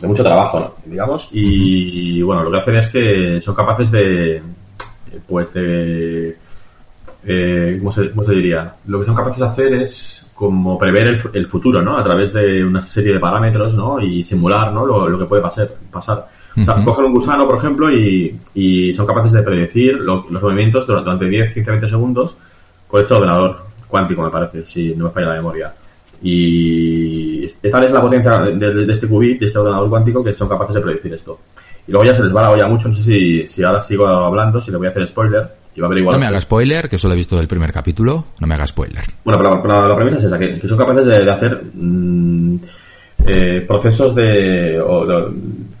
de mucho trabajo, ¿no? digamos. Y bueno, lo que hacen es que son capaces de, pues de eh, ¿cómo, se, cómo se diría? Lo que son capaces de hacer es como prever el, el futuro, ¿no? A través de una serie de parámetros, ¿no? Y simular, ¿no? Lo, lo que puede pasar. pasar. O sea, Ujú. cogen un gusano, por ejemplo, y, y son capaces de predecir lo- los movimientos durante, durante 10, 15, 20 segundos con este ordenador cuántico, me parece, si no me falla la memoria. Y tal es la potencia de, de- de este qubit, de este ordenador cuántico, que son capaces de predecir esto. Y luego ya se les va la olla mucho, no sé si, si ahora sigo hablando, si le voy a hacer spoiler, No me haga spoiler, que solo he visto el primer capítulo. No me haga spoiler. Bueno, pero la, pero la premisa es esa, que, que son capaces de, de hacer mm, eh, procesos de, o de-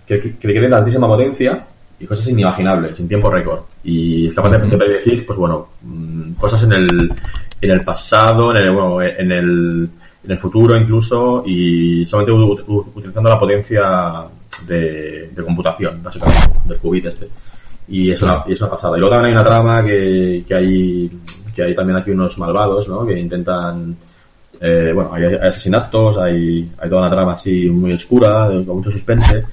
que, que, que requieren de altísima potencia y cosas inimaginables, en tiempo récord. Y es capaz de, predecir, pues bueno, mm, cosas en el, en el pasado, en el, bueno, en el, en el futuro incluso, y solamente u- u- utilizando la potencia de, de computación, básicamente, del qubit este. Y es, una, y es una pasada. Y luego también hay una trama que, que hay que hay también aquí unos malvados, ¿no? Que intentan eh, bueno, hay, hay asesinatos, hay, hay toda una trama así muy oscura, con mucho suspense.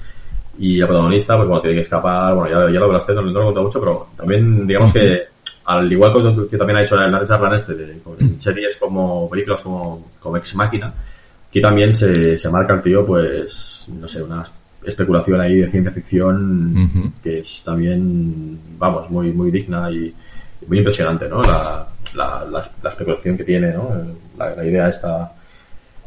Y la protagonista, pues bueno, tiene que escapar, bueno, ya, ya lo verás, no, no lo he contado mucho, pero también, digamos que, al igual que, que también ha hecho el Charlan este, de, con series como, películas como, como Ex Máquina, aquí también se, se marca el tío, pues, no sé, una especulación ahí de ciencia ficción que es también, vamos, muy, muy digna y muy impresionante, ¿no? La, la, la, la especulación que tiene, ¿no? La, la idea esta,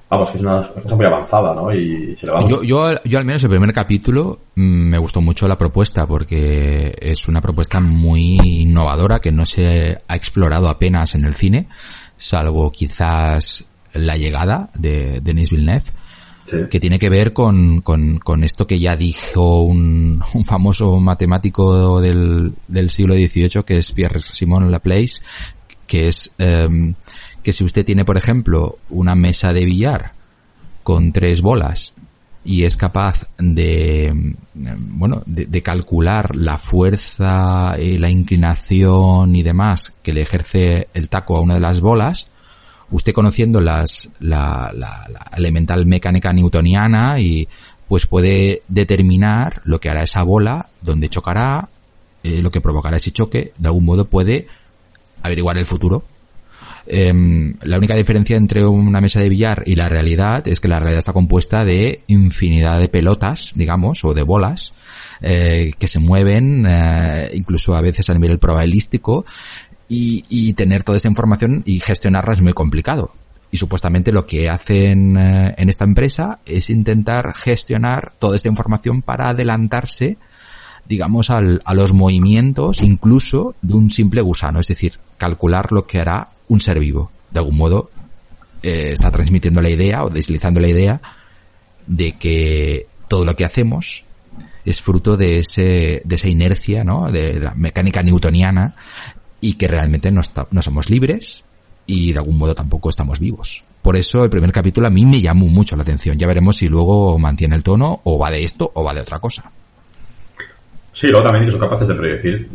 vamos, que es una cosa muy avanzada, ¿no? Y se le va Yo, yo, yo al menos el primer capítulo mm, me gustó mucho la propuesta porque es una propuesta muy innovadora que no se ha explorado apenas en el cine, salvo quizás la llegada de Denis Villeneuve, Que tiene que ver con, con, con esto que ya dijo un, un famoso matemático del, del siglo XVIII, que es Pierre-Simon Laplace, que es em, que si usted tiene, por ejemplo, una mesa de billar con tres bolas y es capaz de, em, bueno, de, de calcular la fuerza, eh, la inclinación y demás que le ejerce el taco a una de las bolas, usted conociendo las, la, la, la elemental mecánica newtoniana y pues puede determinar lo que hará esa bola, dónde chocará, eh, lo que provocará ese choque, de algún modo puede averiguar el futuro. Em, la única diferencia entre una mesa de billar y la realidad es que la realidad está compuesta de infinidad de pelotas, digamos, o de bolas, eh, que se mueven, eh, incluso a veces a nivel probabilístico, y, y tener toda esa información y gestionarla es muy complicado. Y supuestamente lo que hacen eh, en esta empresa es intentar gestionar toda esta información para adelantarse digamos, al, a los movimientos incluso de un simple gusano, es decir, calcular lo que hará un ser vivo. De algún modo, eh, está transmitiendo la idea o deslizando la idea de que todo lo que hacemos es fruto de ese, de esa inercia, ¿no? De la mecánica newtoniana y que realmente no, está, no somos libres y de algún modo tampoco estamos vivos. Por eso el primer capítulo a mí me llamó mucho la atención. Ya veremos si luego mantiene el tono o va de esto o va de otra cosa. Sí, luego también que son capaces de predecir,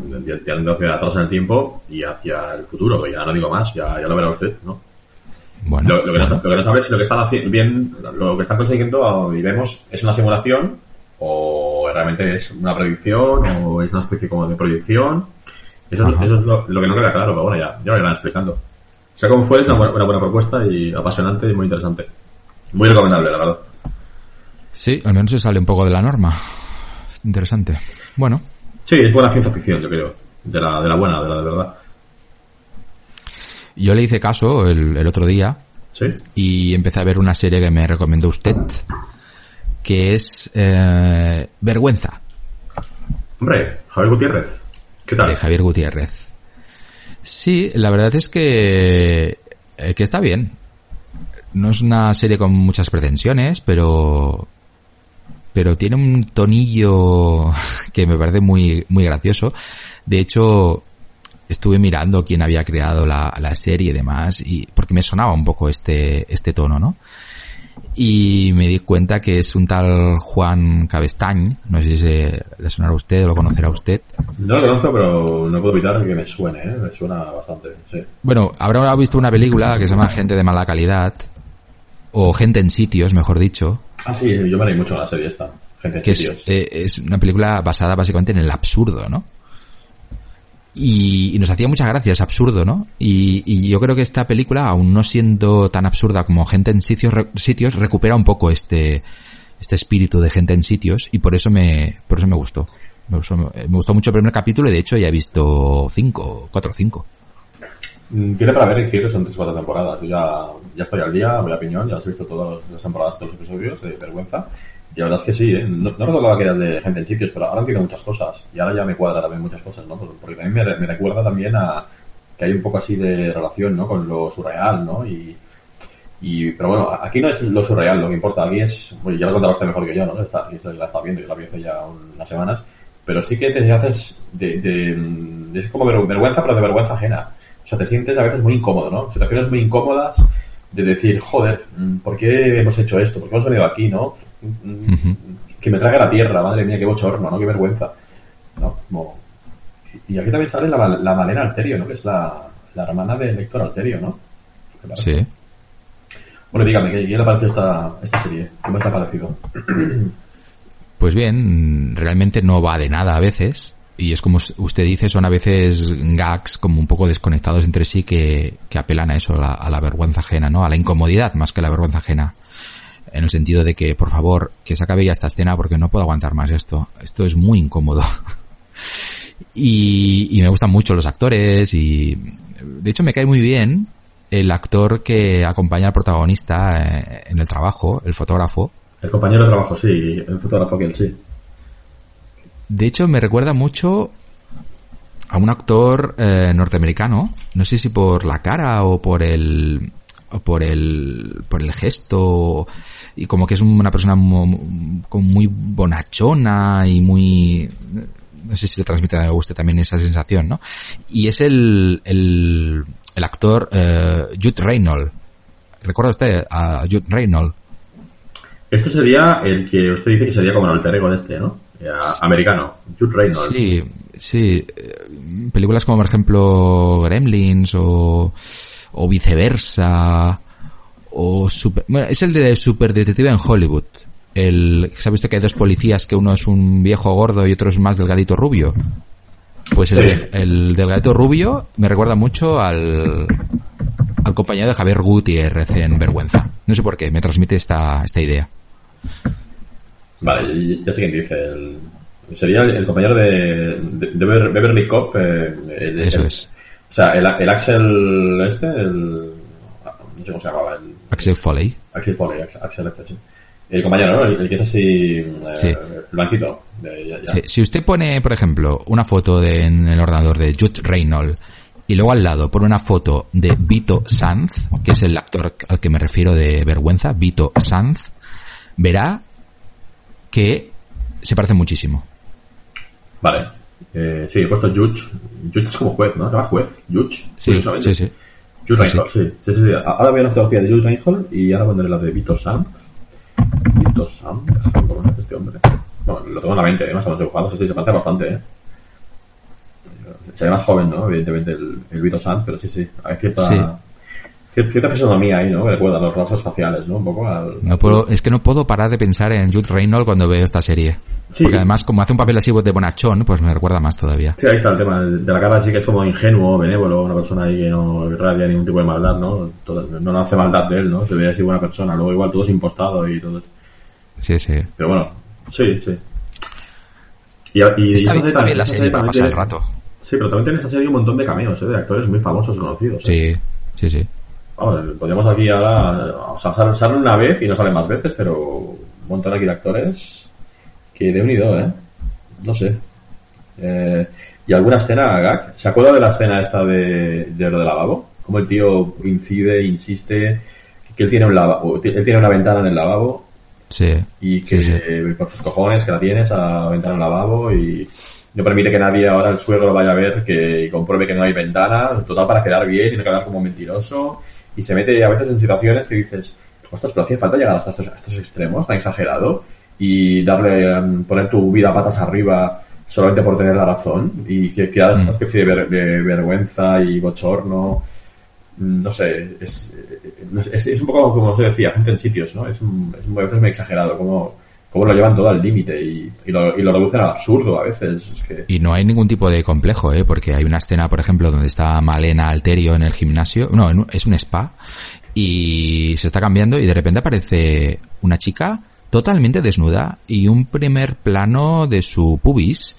yendo hacia atrás en el tiempo y hacia el futuro, que ya no digo más, ya, ya lo verá usted, ¿no? Bueno, Lo, lo que, no, lo que no si lo que están haciendo bien, lo que están consiguiendo y vemos es una simulación o realmente es una predicción o es una especie como de proyección. Eso, es- Ajá. eso es lo, lo que no queda claro, pero bueno, ya, ya lo irán explicando. O sea, como fue, es una buena, una buena propuesta y apasionante y muy interesante. Muy recomendable, la verdad. Sí, al menos se sale un poco de la norma. Interesante. Bueno, Sí, es buena ciencia ficción, yo creo. De la, de la buena, de la de verdad. yo le hice caso el, el otro día Sí. y empecé a ver una serie que me recomendó usted, que es eh, Vergüenza, Hombre, Javier Gutiérrez. De Javier Gutiérrez. Sí, la verdad es que, eh, que está bien. No es una serie con muchas pretensiones, pero pero tiene un tonillo (laughs) que me parece muy, muy gracioso. De hecho, estuve mirando quién había creado la, la serie y demás, y porque me sonaba un poco este, este tono, ¿no? Y me di cuenta que es un tal Juan Cabestañ, no sé si se, le sonará a usted o lo conocerá usted. No lo conozco, pero no puedo evitar que me suene, ¿eh? me suena bastante, sí. Bueno, habrá visto una película que se llama Gente de mala calidad, o Gente en sitios, mejor dicho. Ah, sí, yo me leí mucho la serie esta, Gente en que sitios. Es, eh, es una película basada básicamente en el absurdo, ¿no? Y, y, nos hacía mucha gracia, es absurdo, ¿no? Y, y, yo creo que esta película, aún no siendo tan absurda como gente en sitios, sitios, recupera un poco este, este espíritu de gente en sitios y por eso me, por eso me gustó. Me gustó, me gustó mucho el primer capítulo y de hecho ya he visto cinco, cuatro o cinco. Mm, Tiene para ver en son tres cuatro temporadas. Yo ya, ya estoy al día, voy a piñón, ya he visto todas las temporadas, todos los episodios de vergüenza. Y la verdad es que sí, ¿eh? no, no recordaba que era de en sitios, pero ahora entiendo muchas cosas. Y ahora ya me cuadra también muchas cosas, ¿no? Porque también me, recuerda también a que hay un poco así de relación, ¿no? Con lo surreal, ¿no? Y, pero bueno, aquí no es lo surreal, lo que importa. Aquí es, bueno, ya lo contará usted mejor que yo, ¿no? Está, la está viendo, yo la vi hace ya unas semanas. Pero sí que te haces de, de es como vergüenza, pero de vergüenza ajena. O sea, te sientes a veces muy incómodo, ¿no? Situaciones muy incómodas de decir, joder, ¿por qué hemos hecho esto? ¿Por qué hemos venido aquí, no? Que me traga la tierra, madre mía, qué bochorno, ¿no? Qué vergüenza. ¿no? Como... Y aquí también sale la, la Malena Alterio, ¿no? Que es la, la hermana de Héctor Alterio, ¿no? Sí. Bueno, dígame, ¿qué le ha parecido esta, esta serie? ¿Cómo te ha parecido? Pues bien, realmente no va de nada a veces. Y es como usted dice, son a veces gags como un poco desconectados entre sí que, que apelan a eso, a la, a la vergüenza ajena, ¿no? A la incomodidad más que a la vergüenza ajena en el sentido de que, por favor, que se acabe ya esta escena porque no puedo aguantar más esto. Esto es muy incómodo. (laughs) y, y, me gustan mucho los actores y, de hecho, me cae muy bien el actor que acompaña al protagonista eh, en el trabajo, el fotógrafo. El compañero de trabajo, sí, el fotógrafo que él, sí. De hecho, me recuerda mucho a un actor eh, norteamericano, no sé si por la cara o por el o por el por el gesto y como que es una persona muy, muy bonachona y muy no sé si le transmite a usted también esa sensación, ¿no? Y es el el, el actor eh, Jude Reynolds. ¿Recuerda usted a Jude Reynolds? Este sería el que usted dice que sería como el alter ego de este, ¿no? americano, Jude Reynolds. Sí, sí. Películas como, por ejemplo, Gremlins o, o viceversa. O super, bueno, es el de Super Detective en Hollywood. El, ¿Se ha visto que hay dos policías que uno es un viejo gordo y otro es más delgadito rubio? Pues el, sí. el delgadito rubio me recuerda mucho al, al compañero de Javier Gutiérrez en Vergüenza. No sé por qué, me transmite esta, esta idea. Vale, ya sé quién dice. El, sería el, el, compañero de, de, de Beverly Cop. Eh, el, Eso es. O sea, el, el Axel este, el... No sé cómo se llamaba. El, Axel Foley. Axel Foley, Axel este, sí. El compañero, ¿no? El, que es así... Eh, sí. Blanquito. De, ya, ya. Sí. Si usted pone, por ejemplo, una foto de, en el ordenador de Jude Reynolds y luego al lado pone una foto de Vito Sanz, que es el actor al que me refiero de vergüenza, Vito Sanz, verá que se parece muchísimo. Vale. Eh, sí, he puesto Judge. Judge es como juez, ¿no? Se llama juez. Judge. Sí, sí, sí. Judge Reinhold, sí. Sí, sí, sí. Ahora voy a la fotografía de Judge Reinhold y ahora pondré la de Vito Sam. Vito Sam. ¿Cómo es este hombre? Bueno, lo tengo en la mente, además, estamos dibujados. Sí, se parece bastante, ¿eh? Se ve más joven, ¿no? Evidentemente el, el Vito Sam, pero sí, sí. Hay cierta... Sí cierta fisonomía ahí, ¿no? Que recuerda a los rasgos faciales, ¿no? Un poco al... No puedo, es que no puedo parar de pensar en Jude Reynolds cuando veo esta serie. Sí. Porque además, como hace un papel así de bonachón, pues me recuerda más todavía. Sí, ahí está el tema. De la cara sí que es como ingenuo, benévolo, una persona ahí que no irradia ningún tipo de maldad, ¿no? Todo, no hace maldad de él, ¿no? Se ve así buena persona. Luego igual todo es impostado y todo eso. Sí, sí. Pero bueno, sí, sí. Y, y está, bien, está bien la serie para pasar el rato. Sí, pero también tiene esa serie un montón de cameos, ¿eh? De actores muy famosos conocidos. ¿eh? Sí, sí, sí. Vamos, podríamos aquí ahora, o sea, sale una vez y no sale más veces, pero un montón aquí de actores que de unido, ¿eh? No sé. Eh, y alguna escena, Gag, ¿se acuerda de la escena esta de, de lo del lavabo? Como el tío incide, insiste, que él tiene un lavabo, él tiene una ventana en el lavabo Sí. Y que sí, por sus cojones que la tienes a entrar al lavabo y no permite que nadie ahora el suegro vaya a ver que compruebe que no hay ventana, total para quedar bien y no quedar como mentiroso. Y se mete a veces en situaciones que dices, ostras, pero hacía falta llegar hasta estos, a estos extremos tan exagerado y darle, um, poner tu vida patas arriba solamente por tener la razón y que queda esta especie de, ver- de vergüenza y bochorno. Mm, No sé, es, es, es un poco como se decía, gente en sitios, ¿no? Es, un, es un- a veces muy exagerado, como, como lo llevan todo al límite y, lo, reducen al absurdo a veces. Y no hay ningún tipo de complejo, ¿eh? Porque hay una escena, por ejemplo, donde está Malena Alterio en el gimnasio. No, en un- es un spa. Y se está cambiando y de repente aparece una chica totalmente desnuda y un primer plano de su pubis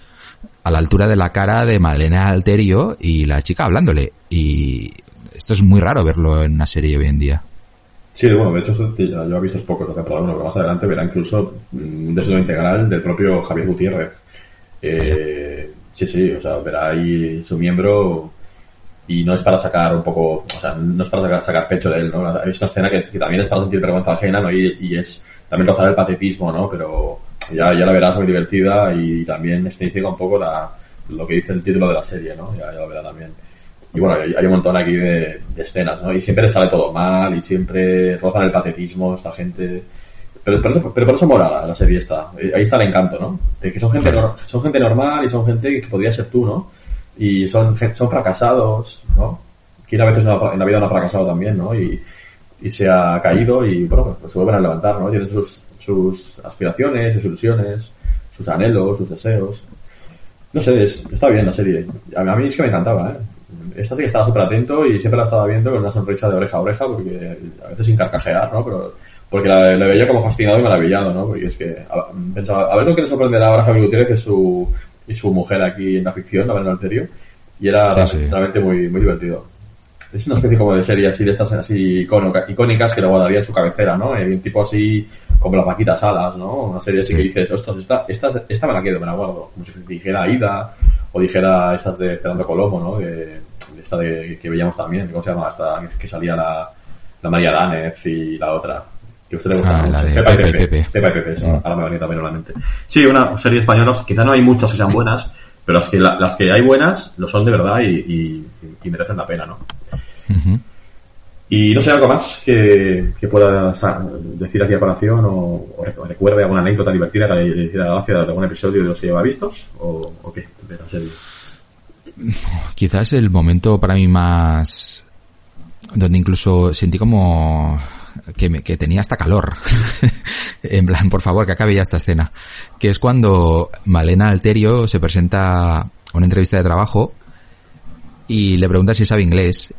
a la altura de la cara de Malena Alterio y la chica hablándole. Y esto es muy raro verlo en una serie hoy en día. Sí, bueno, de hecho, yo he visto pocos de temporada 1, pero más adelante verá incluso mm, un desnudo integral del propio Javier Gutiérrez. Eh, sí, sí, o sea, verá ahí su miembro y no es para sacar un poco, o sea, no es para sacar, sacar pecho de él, ¿no? Es una escena que, también es para sentir vergüenza ajena, ¿no? Y, y es también rozar el patetismo, ¿no? Pero ya, ya la verás muy divertida y también escenifica un poco la, lo que dice el título de la serie, ¿no? Ya, ya lo verá también. Y bueno, hay, un montón aquí de, de escenas, ¿no? Y siempre le sale todo mal y siempre rozan el patetismo esta gente. Pero, pero, pero por eso mola la, la serie esta. Eh, Ahí está el encanto, ¿no? De que son gente, son gente normal y son gente que podría ser tú, ¿no? Y son, son fracasados, ¿no? Quien a veces no en la vida no ha fracasado también, ¿no? Y, y se ha caído y, bueno, pues se vuelven a levantar, ¿no? Tienen sus, sus aspiraciones, sus ilusiones, sus anhelos, sus deseos. No sé, es- está bien la serie. A mí, a mí es que me encantaba, ¿eh? Esta sí que estaba súper atento y siempre la estaba viendo con una sonrisa de oreja a oreja, porque a veces sin carcajear, ¿no? Pero porque la, la veía como fascinado y maravillado, ¿no? Porque es que a, pensaba, a ver lo que le sorprenderá ahora Javier Gutiérrez y su, y su mujer aquí en la ficción, la verdad, Alterio. Y era Sí, realmente, sí. realmente muy, muy divertido. Es una especie como de serie así, de estas así icónica- icónicas que le guardaría en su cabecera, ¿no? Eh, Un tipo así como las vaquitas alas, ¿no? Una serie así Sí. que dices, ostras, esta, esta, esta me la quedo, me la guardo. Como si dijera Aida, o dijera estas de Fernando Colomo, ¿no? De esta de, que veíamos también, ¿cómo se llama? Esta que salía la, la María Danez y la otra. Que usted le gusta Ah, la de Pepa y Pepe. Pepe. Pepa y Pepe, eso. Mm. Ahora me venía también a la mente. Sí, una serie española, quizá no hay muchas que sean buenas, pero las que, la- las que hay buenas lo son de verdad y, y- y merecen la pena, ¿no? Ujú. Y no sé, algo más que, que pueda decir aquí a colación o, o rec- o recuerde alguna anécdota divertida que le le hiciera gracia de algún episodio de los que lleva vistos o, o qué, de la serie. Quizás el momento para mí más donde incluso sentí como que, me- que tenía hasta calor. (laughs) en plan, por favor, que acabe ya esta escena. Que es cuando Malena Alterio se presenta a una entrevista de trabajo y le pregunta si sabe inglés.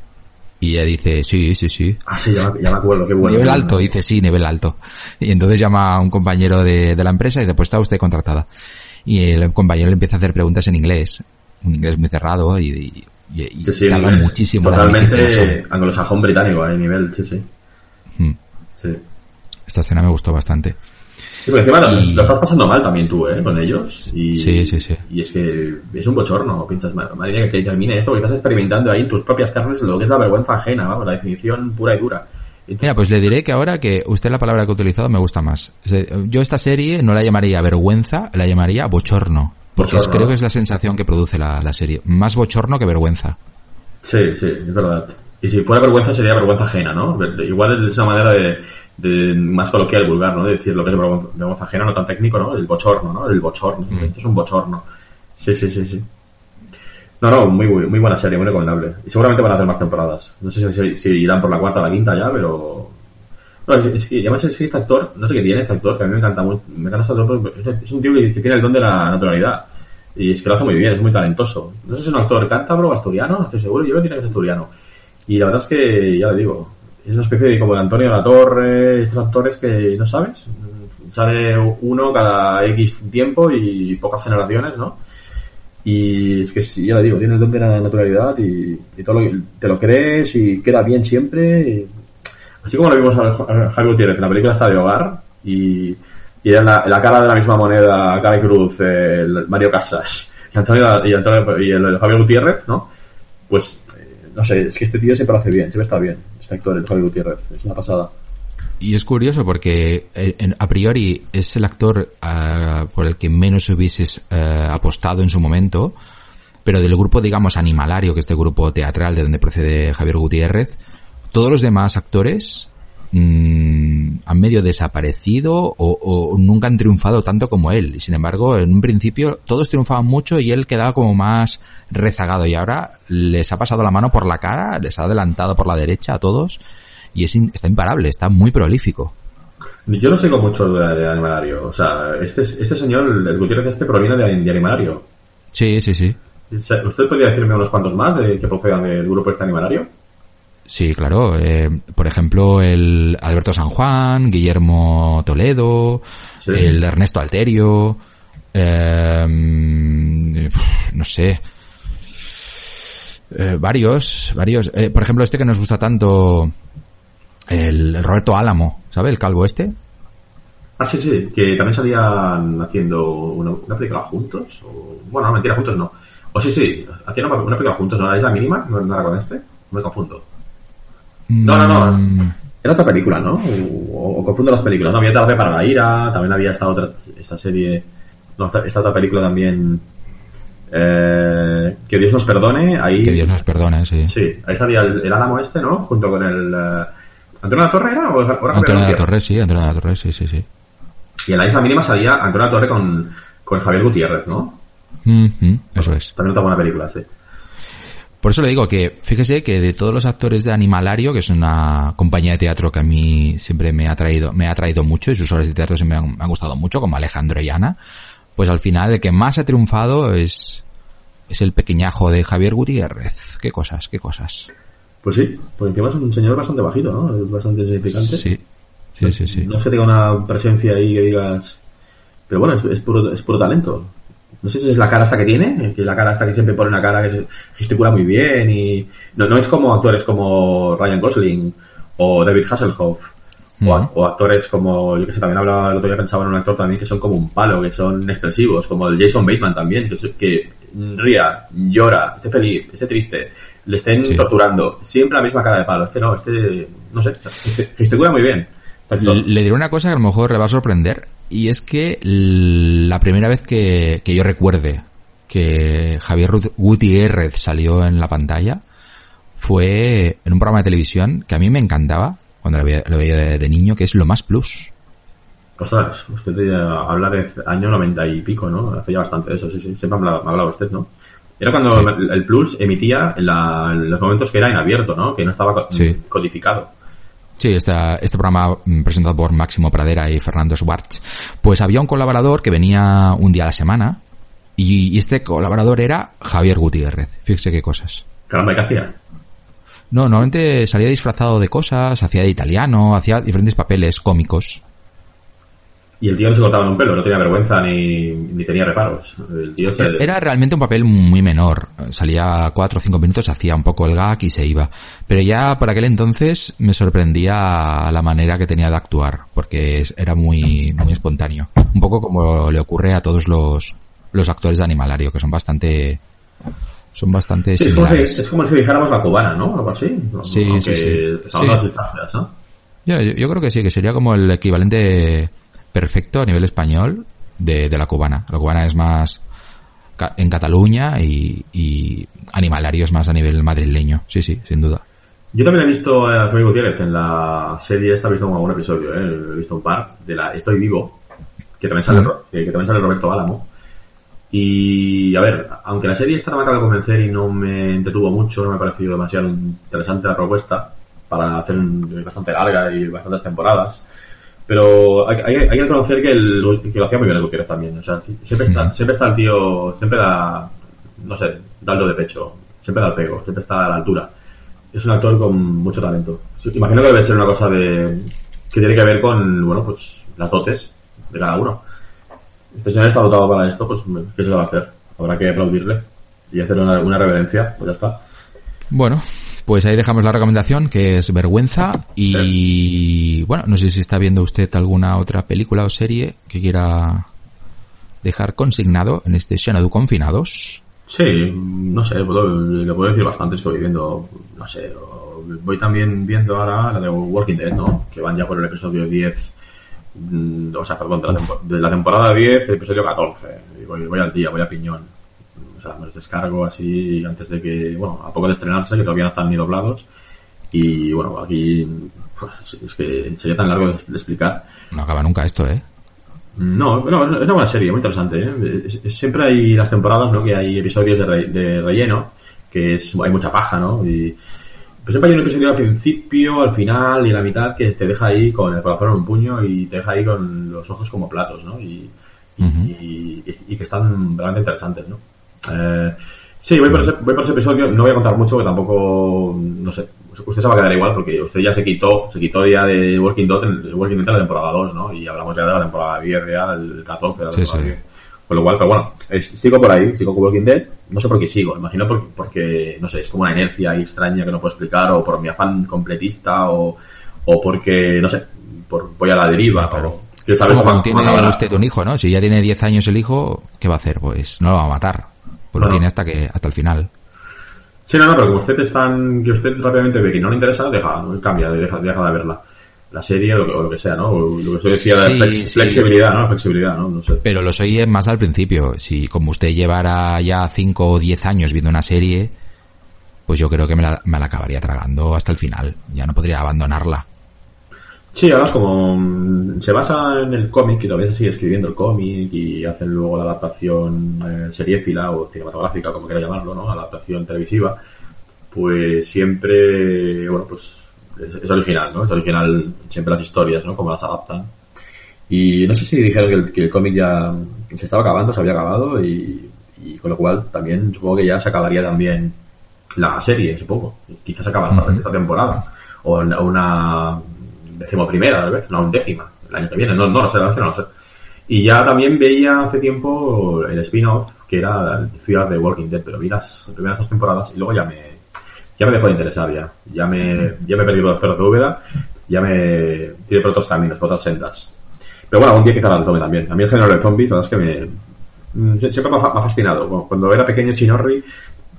Y ella dice, sí, sí, sí. Ah, sí, ya, ya me acuerdo, qué bueno. nivel alto, dice, sí, nivel alto. Y entonces llama a un compañero de, de la empresa y dice, pues está usted contratada. Y el compañero le empieza a hacer preguntas en inglés. Un inglés muy cerrado y, y, Sí, sí, muchísimo. Totalmente anglosajón británico a nivel, sí, sí. Mm. Sí. Esta escena me gustó bastante. Sí, pero encima lo- Y- lo estás pasando mal también tú, ¿eh? Con ellos. Y, Sí, sí, sí. Y es que es un bochorno. Piensas, "Ma- madre mía, que termine esto, porque estás experimentando ahí en tus propias carnes lo que es la vergüenza ajena, vamos, la definición pura y dura. Mira, pues le diré que ahora que usted la palabra que ha utilizado me gusta más. Yo esta serie no la llamaría vergüenza, la llamaría bochorno. Porque Bochorno. creo que es la sensación que produce la, la serie. Más bochorno que vergüenza. Sí, sí, es verdad. Y si fuera vergüenza sería vergüenza ajena, ¿no? Igual es una manera de, de más coloquial, vulgar, ¿no? De decir lo que es vergüenza, ajena, no tan técnico, ¿no? El bochorno, ¿no? El bochorno. Esto es un bochorno. Sí, sí, sí, sí. No, no, muy, muy, buena serie, muy recomendable. Y seguramente van a hacer más temporadas. No sé si, si irán por la cuarta o la quinta ya, pero... No, es, que además es que este actor, no sé qué tiene este actor, que a mí me encanta mucho. Me encanta este actor es- un tío que tiene el don de la naturalidad. Y es que lo hace muy bien, es muy talentoso. No sé si es un actor cántabro asturiano, no estoy seguro, yo creo que tiene que ser asturiano. Y la verdad es que, ya le digo, es una especie de como de Antonio La Torre, estos actores que no sabes. Sale uno cada X tiempo y pocas generaciones, ¿no? Y es que sí, ya le digo, tiene el don de la naturalidad y, y todo lo, te lo crees y queda bien siempre. así como lo vimos a a Javi Gutiérrez la película está de hogar y, y era la, la cara de la misma moneda, cara y cruz, el Mario Casas y Antonio, y, Antonio, y el, el Javier Gutiérrez, ¿no? Pues, eh, no sé, es que este tío siempre hace bien, siempre está bien, este actor, el Javier Gutiérrez, es una pasada. Y es curioso porque eh, a priori es el actor ah, por el que menos hubieses eh, apostado en su momento, pero del grupo, digamos, animalario, que es este grupo teatral de donde procede Javier Gutiérrez, todos los demás actores mm, han medio desaparecido o, o nunca han triunfado tanto como él. Y sin embargo, en un principio todos triunfaban mucho y él quedaba como más rezagado. Y ahora les ha pasado la mano por la cara, les ha adelantado por la derecha a todos y es in- está imparable, está muy prolífico. Yo no sé mucho de, de Animalario. O sea, este, este señor, el, Gutiérrez este, proviene de, de Animalario. Sí, sí, sí. ¿Usted podría decirme unos cuantos más de que procedan del grupo este Animalario? Sí, claro. eh, por ejemplo, el Alberto San Juan, Guillermo Toledo, Sí. el Ernesto Alterio, eh, no sé, eh, varios, varios. Eh, por ejemplo, este que nos gusta tanto, el, el Roberto Álamo, ¿sabe? El calvo este. Ah, sí, sí, que también salían haciendo una, una película juntos. O, bueno, no, mentira, juntos no. O sí, sí, hacían una, una película juntos, ¿no? ¿La isla mínima? ¿No, no con este? Me confundo. No, no, no. Mm, Era otra película, ¿no? O, o confundo las películas. No, había Tarde para la Ira, también había esta otra, esta serie, no, esta, esta otra película también, eh, Que Dios nos perdone, ahí, Que Dios nos perdone, sí. sí, ahí salía el, el Álamo este, ¿no? Junto con el, eh, ¿Antonio la Torre era? ¿O Javier Antonio de la? Torre, sí, Antonio de la Torre, sí, sí, sí. Y en la isla mínima salía Antonio la Torre con, con Javier Gutiérrez, ¿no? Eso es. También otra buena película, sí. Por eso le digo que, fíjese que de todos los actores de Animalario, que es una compañía de teatro que a mí siempre me ha traído, me ha traído mucho y sus obras de teatro siempre me han, me han gustado mucho, como Alejandro y Ana, pues al final el que más ha triunfado es, es el pequeñajo de Javier Gutiérrez. Qué cosas, qué cosas. Pues sí, pues encima es un señor bastante bajito, ¿no? Es bastante insignificante. Sí, sí, sí, sí. No se tenga una presencia ahí que digas. Pero bueno, es, es puro, es puro talento. No sé si es la cara esta que tiene, que la cara esta que siempre pone una cara que se gesticula muy bien y. No, no es como actores como Ryan Gosling o David Hasselhoff. O, actores como, yo que sé, también hablaba, el otro día pensaba en un actor también que son como un palo, que son expresivos, como el Jason Bateman también, que, que ría, llora, esté feliz, esté triste, le estén Sí. torturando, siempre la misma cara de palo. Este no, este, no sé, (laughs) gesticula muy bien. Le diré una cosa que a lo mejor le va a sorprender y es que la primera vez que, que yo recuerde que Javier Gutiérrez salió en la pantalla fue en un programa de televisión que a mí me encantaba cuando lo veía, lo veía de, de niño, que es Lo Más Plus. Ostras, usted eh, habla de año 90 y pico, ¿no? Hace ya bastante eso, sí, sí. Siempre me hablaba usted, ¿no? Era cuando Sí. el, Plus emitía en, la- en los momentos que era en abierto, ¿no? Que no estaba co- Sí. codificado. Sí, esta- este programa mm, presentado por Máximo Pradera y Fernando Schwartz. Pues había un colaborador que venía un día a la semana y, y este colaborador era Javier Gutiérrez. Fíjese qué cosas. Caramba, ¿qué hacía? No, normalmente salía disfrazado de cosas, hacía de italiano, hacía diferentes papeles cómicos. Y el tío no se cortaba en un pelo, no tenía vergüenza ni, ni tenía reparos. El tío se... Era realmente un papel muy menor. Salía cuatro o cinco minutos, hacía un poco el gag y se iba. Pero ya por aquel entonces me sorprendía la manera que tenía de actuar, porque era muy, muy espontáneo. Un poco como le ocurre a todos los, los actores de Animalario, que son bastante, son bastante Sí, es, como si, como si dijéramos la cubana, ¿no? Algo así. Sí, Aunque sí, sí. Sí. las distancias, yo- yo creo que sí, que sería como el equivalente perfecto a nivel español de, de la cubana. La cubana es más ca- en Cataluña y, y Animalario es más a nivel madrileño. Sí, sí, sin duda. Yo también he visto a Javier Gutiérrez en la serie esta, he visto como algún episodio, ¿eh? he visto un par, de la Estoy Vivo, que también sale, que, que también sale Roberto Álamo. Y, a ver, aunque la serie esta no me acaba de convencer y no me entretuvo mucho, no me ha parecido demasiado interesante la propuesta, para hacer un- bastante larga y bastantes temporadas, pero hay, hay, hay que reconocer que, el, que lo hacía muy bien el Gutiérrez también, o sea, siempre está, siempre está el tío, siempre da, no sé, da el do de pecho, siempre da el pego, siempre está a la altura es un actor con mucho talento. Imagino que debe ser una cosa de que tiene que ver con, bueno, pues las dotes de cada uno. Este señor está dotado para esto, pues ¿qué se le va a hacer? Habrá que aplaudirle y hacer una, una reverencia, pues ya está. Bueno, pues ahí dejamos la recomendación, que es Vergüenza. Y bueno, no sé si está viendo usted alguna otra película o serie que quiera dejar consignado en este Xanadu Confinados. Sí, no sé, puedo, le puedo decir bastante, estoy viendo, no sé, voy también viendo ahora la de Walking Dead, ¿no? Que van ya por el episodio 10, mm, o sea, perdón, de la, temporada 10, el episodio 14. voy, voy al día, voy a piñón. O sea, me los descargo así antes de que, bueno, a poco de estrenarse, que todavía no están ni doblados. Y bueno, aquí pues, es que sería tan largo de, explicar. No acaba nunca esto, ¿eh? No, no, es una buena serie, muy interesante. ¿eh? Siempre hay las temporadas, ¿no? Que hay episodios de, relleno, que es, hay mucha paja, ¿no? Y pues siempre hay un episodio al principio, al final y a la mitad que te deja ahí con el corazón en un puño y te deja ahí con los ojos como platos, ¿no? Y, y, que están realmente interesantes, ¿no? Eh, sí, voy por, ese, voy por ese episodio, no voy a contar mucho, que tampoco, no sé, usted se va a quedar igual porque usted ya se quitó, se quitó ya de Walking Dead, Walking Dead la temporada 2, ¿no? Y hablamos ya de la temporada 10, ya del 14, de la temporada 10. Con lo cual, pero bueno, sigo por ahí, sigo con Walking Dead, no sé por qué sigo, imagino porque, porque, no sé, es como una inercia extraña que no puedo explicar, o por mi afán completista, o, o porque, no sé, por, voy a la deriva, pero... Como cuando tiene usted un hijo, ¿no? Si ya tiene 10 años el hijo, ¿qué va a hacer? Pues no lo va a matar. Pues lo tiene hasta que hasta el final. Sí, no, no, pero como usted es tan, que usted rápidamente ve que no le interesa, deja, cambia, deja, deja de verla. La serie o lo, que sea, ¿no? lo que usted decía de flexibilidad, ¿no? Flexibilidad, ¿no? No sé. Pero lo soy más al principio. Si como usted llevara ya 5 o 10 años viendo una serie, pues yo creo que me la, me la acabaría tragando hasta el final. Ya no podría abandonarla. Sí, además como mm, se basa en el cómic y todavía se sigue escribiendo el cómic y hacen luego la adaptación eh, seriéfila o cinematográfica, como quiera llamarlo, ¿no? Adaptación televisiva, pues siempre, bueno, pues es, original, ¿no? Es original siempre las historias, ¿no? Como las adaptan. Y no sé si dijeron que el, cómic ya se estaba acabando, se había acabado y, con lo cual también supongo que ya se acabaría también la serie, supongo. Quizás acaba esta temporada. O una decimoprimera, tal vez, no, décima, el año que viene, no, no lo sé, no lo sé. Y ya también veía hace tiempo el spin-off, que era Fear de Walking Dead, pero vi las primeras dos temporadas y luego ya me, ya me dejó de interesar ya. Ya me, ya me perdí por los perros de Úbeda, ya me tiré por otros caminos, por otras sendas. Pero bueno, un día quizá la tome también. A mí el género de zombies, la verdad es que me, mm, siempre me ha, fascinado. cuando era pequeño Chinorri,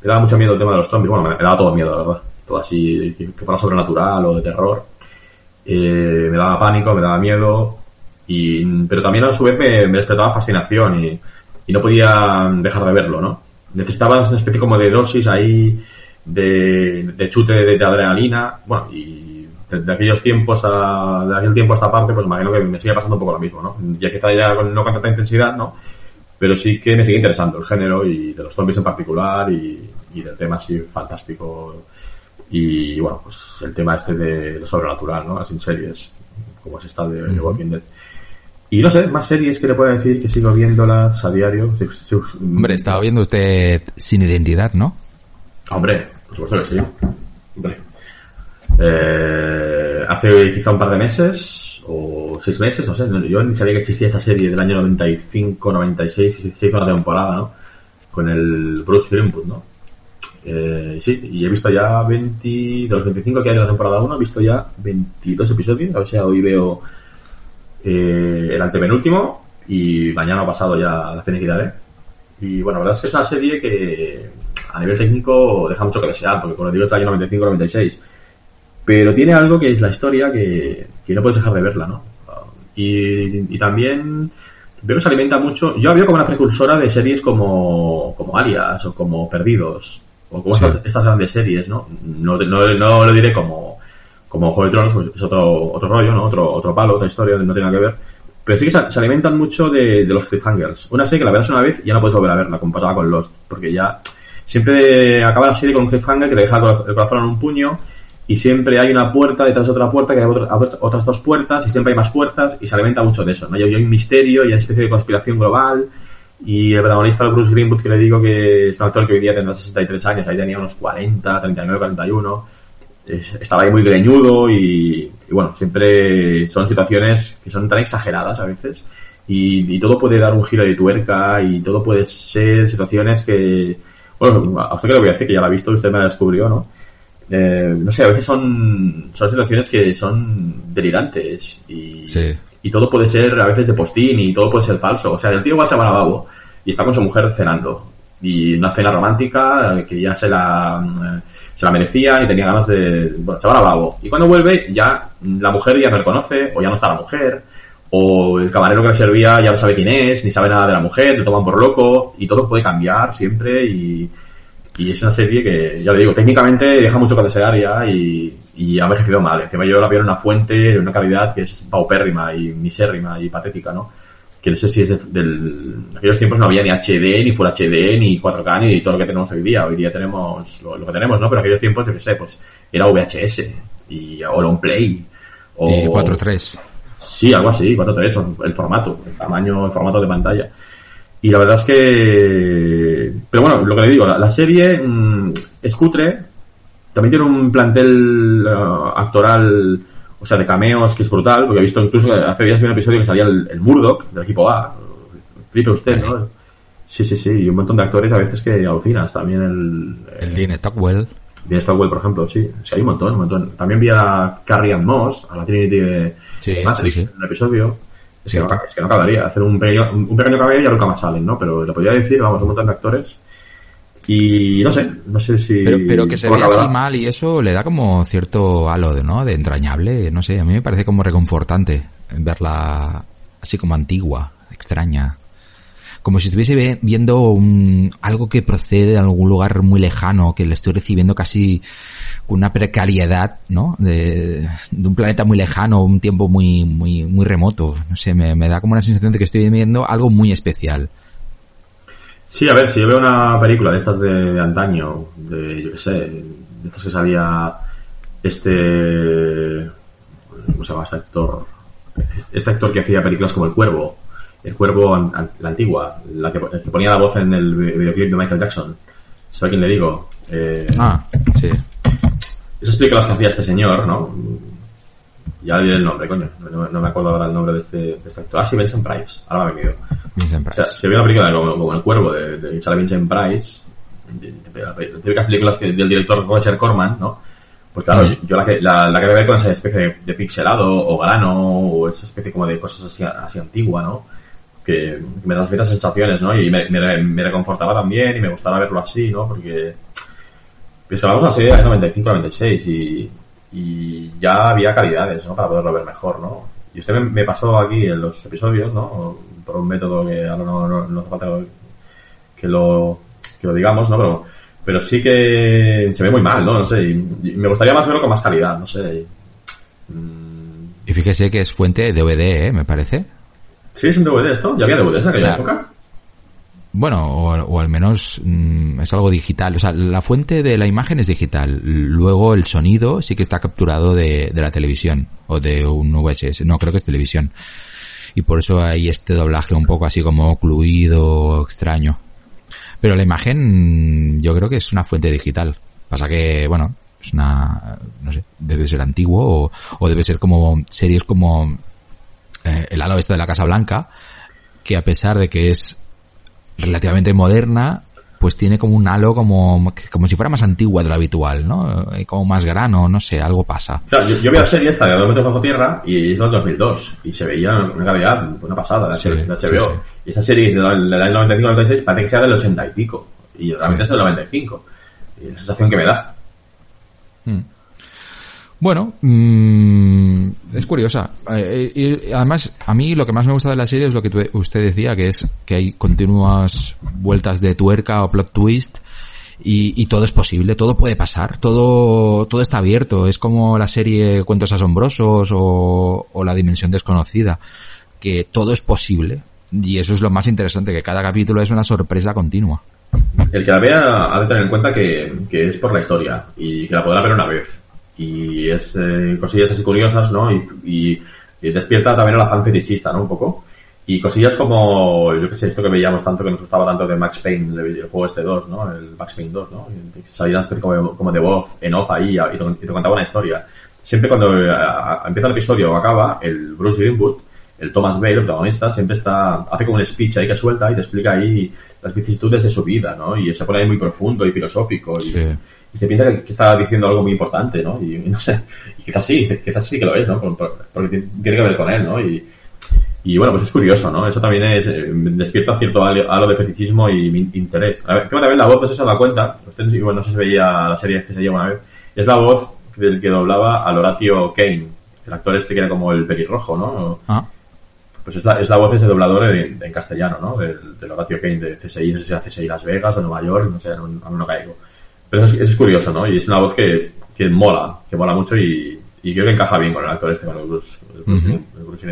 me daba mucho miedo el tema de los zombies. Bueno, me, daba todo miedo, la verdad. Todo así, que fuera sobrenatural o de terror. Eh, me daba pánico, me daba miedo, y, pero también a su vez me, despertaba fascinación y, no podía dejar de verlo, ¿no? Necesitaba una especie como de dosis ahí de, chute de, adrenalina, bueno, y de, aquellos tiempos a, de aquel tiempo a esta parte, pues imagino que me sigue pasando un poco lo mismo, ¿no? Ya que está ya no con tanta intensidad, ¿no? Pero sí que me sigue interesando el género y de los zombies en particular y, y del tema así fantástico y bueno, pues el tema este de lo sobrenatural, ¿no? Las series, como es esta de, Walking Dead. Y no sé, más series que le puedo decir que sigo viéndolas a diario. Hombre, estaba viendo usted Sin Identidad, ¿no? Hombre, por supuesto que sí. Hombre. Eh, hace quizá un par de meses o seis meses, no sé, yo ni sabía que existía esta serie del año 95, 96, se hizo una temporada, ¿no? Con el Bruce Greenwood, ¿no? Eh, sí, y he visto ya 20, de los 25 que hay en la temporada 1, he visto ya 22 episodios. O sea, hoy veo eh, el antepenúltimo y mañana ha pasado ya la finiquidad. Y bueno, la verdad es que es una serie que a nivel técnico deja mucho que desear, porque como digo es del año 95-96. Pero tiene algo que es la historia que, que no puedes dejar de verla, ¿no? Y, y también veo que se alimenta mucho. Yo la veo como una precursora de series como, como Alias o como Perdidos o como estas, grandes series, ¿no? No, no, no lo diré como, como Juego de Tronos, pues es otro, otro rollo, ¿no? Otro, otro palo, otra historia, no tiene nada que ver. Pero sí que se, alimentan mucho de, de, los cliffhangers. Una serie que la verás una vez y ya no puedes volver a verla, como pasaba con Lost. Porque ya siempre acaba la serie con un cliffhanger que te deja el corazón en un puño y siempre hay una puerta detrás de otra puerta que hay otras dos puertas y siempre hay más puertas y se alimenta mucho de eso, ¿no? Y hay un misterio y hay una especie de conspiración global y el protagonista, Bruce Greenwood, que le digo que es un actor que hoy día tendrá 63 años, ahí tenía unos 40, 39, 41, estaba ahí muy greñudo y, bueno, siempre son situaciones que son tan exageradas a veces. Y, todo puede dar un giro de tuerca y todo puede ser situaciones que, bueno, a usted que le voy a decir que ya la ha visto, usted me la descubrió, ¿no? Eh, no sé, a veces son, son situaciones que son delirantes y, sí y todo puede ser a veces de postín y todo puede ser falso. O sea, el tío va a lavabo y está con su mujer cenando y una cena romántica que ya se la, se la merecían y tenía ganas de, bueno, se babo. Y cuando vuelve, ya la mujer ya no le conoce, o ya no está la mujer, o el camarero que le servía ya no sabe quién es, ni sabe nada de la mujer, le toman por loco, y todo puede cambiar siempre, y, y es una serie que, ya le digo, técnicamente deja mucho que desear ya, y, y ha envejecido mal. Encima yo la veo en una fuente, de una calidad que es paupérrima y misérrima y patética, ¿no? que no sé si es del, en aquellos tiempos no había ni HD, ni Full HD, ni 4K, ni todo lo que tenemos hoy día. Hoy día tenemos lo, que tenemos, ¿no? Pero en aquellos tiempos, yo qué sé, pues era VHS y, o long play. O, 4.3. Sí, algo así, 4.3, el formato, el tamaño, el formato de pantalla. Y la verdad es que... Pero bueno, lo que le digo, la, serie mm, es cutre, también tiene un plantel uh, actoral o sea, de cameos, que es brutal, porque he visto incluso hace días vi un episodio que salía el, el Murdoch del equipo A. Flipe usted, ¿no? Sí, sí, sí, y un montón de actores a veces que alucinas. También el. El Dean Stockwell. Dean Stockwell, por ejemplo, sí. Sí, hay un montón, un montón. También vi a Carrie Ann Moss, a la Trinity de Matrix, en el episodio. Es que, no, es que, no, acabaría. Hacer un pequeño, un pequeño cabello ya nunca más salen, ¿no? Pero lo podría decir, vamos, un montón de actores y no sé, no sé si... Pero, que se vea así mal y eso le da como cierto halo, ¿no? De entrañable, no sé, a mí me parece como reconfortante verla así como antigua, extraña. Como si estuviese viendo un, algo que procede de algún lugar muy lejano, que le estoy recibiendo casi con una precariedad, ¿no? De, un planeta muy lejano, un tiempo muy, muy, muy remoto. No sé, me, da como una sensación de que estoy viendo algo muy especial. Sí, a ver, si yo veo una película de estas de, antaño, de, yo qué sé, de estas que salía este... ¿Cómo se llama este actor? Este actor que hacía películas como El Cuervo, El Cuervo, la antigua, la que, ponía la voz en el videoclip de Michael Jackson. ¿Sabe quién le digo? Eh, ah, sí. Esas películas que hacía este señor, ¿no? Ya diré el nombre, coño. No, me acuerdo ahora el nombre de este, de este actor. Ah, sí, Vincent Price. Ahora me ha venido. Vincent Price. O sea, si una película como, como El Cuervo de, de Vincent Price, las típicas películas que, del director Roger Corman, ¿no? Pues claro, yo, la que, la, la que con esa especie de, pixelado o grano o esa especie como de cosas así, así antigua, ¿no? Que me transmite sensaciones, ¿no? Y me, me, reconfortaba también y me gustaba verlo así, ¿no? Porque... Hablamos de la serie de 95-96 y y ya había calidades, ¿no? Para poderlo ver mejor, ¿no? Y usted me, pasó aquí en los episodios, ¿no? Por un método que ahora no, no, hace falta que lo, que lo digamos, ¿no? Pero, pero sí que se ve muy mal, ¿no? No sé, y, me gustaría más verlo con más calidad, no sé. Y fíjese que es fuente de DVD, ¿eh? Me parece. Sí, es un DVD esto. ¿Ya había DVDs en aquella época? Bueno, o, al menos mm, es algo digital. O sea, la fuente de la imagen es digital. Luego el sonido sí que está capturado de, de la televisión o de un VHS. No, creo que es televisión. Y por eso hay este doblaje un poco así como ocluido, extraño. Pero la imagen yo creo que es una fuente digital. Pasa que, bueno, es una, no sé, debe ser antiguo o, o debe ser como series como eh, El halo este de la Casa Blanca, que a pesar de que es relativamente moderna, pues tiene como un halo como, como si fuera más antigua de lo habitual, ¿no? Como más grano, no sé, algo pasa. yo, yo, vi la serie esta de Dos metros bajo tierra y es del 2002 y se veía una calidad, una pasada de, HBO. Y esta serie es del año 95-96 parece que sea del 80 y pico y realmente es del 95. Y la sensación que me da. Hmm. Bueno, mmm, es curiosa. Eh, y además, a mí lo que más me gusta de la serie es lo que usted decía, que es que hay continuas vueltas de tuerca o plot twist y, todo es posible, todo puede pasar, todo, todo está abierto. Es como la serie Cuentos Asombrosos o, o La Dimensión Desconocida, que todo es posible. Y eso es lo más interesante, que cada capítulo es una sorpresa continua. El que la vea ha de tener en cuenta que, que es por la historia y que la podrá ver una vez y es eh, cosillas así curiosas, ¿no? Y, despierta también a la fan fetichista, ¿no? Un poco. Y cosillas como, yo qué sé, esto que veíamos tanto, que nos gustaba tanto de Max Payne, el juego este 2, ¿no? El Max Payne 2, ¿no? Salías como, como de voz, en off ahí, y te, contaba una historia. Siempre cuando eh, empieza el episodio o acaba, el Bruce Greenwood, el Thomas Bale, el protagonista, siempre está, hace como un speech ahí que suelta y te explica ahí las vicisitudes de su vida, ¿no? Y se pone ahí muy profundo y filosófico. Y, y se piensa que, está diciendo algo muy importante, ¿no? Y, no sé, y quizás sí, quizás sí que lo es, ¿no? Porque tiene que ver con él, ¿no? Y, Y bueno, pues es curioso, ¿no? Eso también es, eh, despierta cierto halo de feticismo y interés. A ver, también la voz, no sé si se da cuenta, bueno, no sé si veía la serie que se lleva una vez, es la voz del que doblaba al Horatio Kane, el actor este que era como el pelirrojo, ¿no? Ah. Pues es la, es la voz de ese doblador en, castellano, ¿no? Del, del, Horatio Kane de CSI, no sé si era CSI Las Vegas o Nueva York, no sé, no, no caigo. Pero eso es, eso es, curioso, ¿no? Y es una voz que, que mola, que mola mucho y, y creo que encaja bien con el actor este, con el Bruce, el Bruce,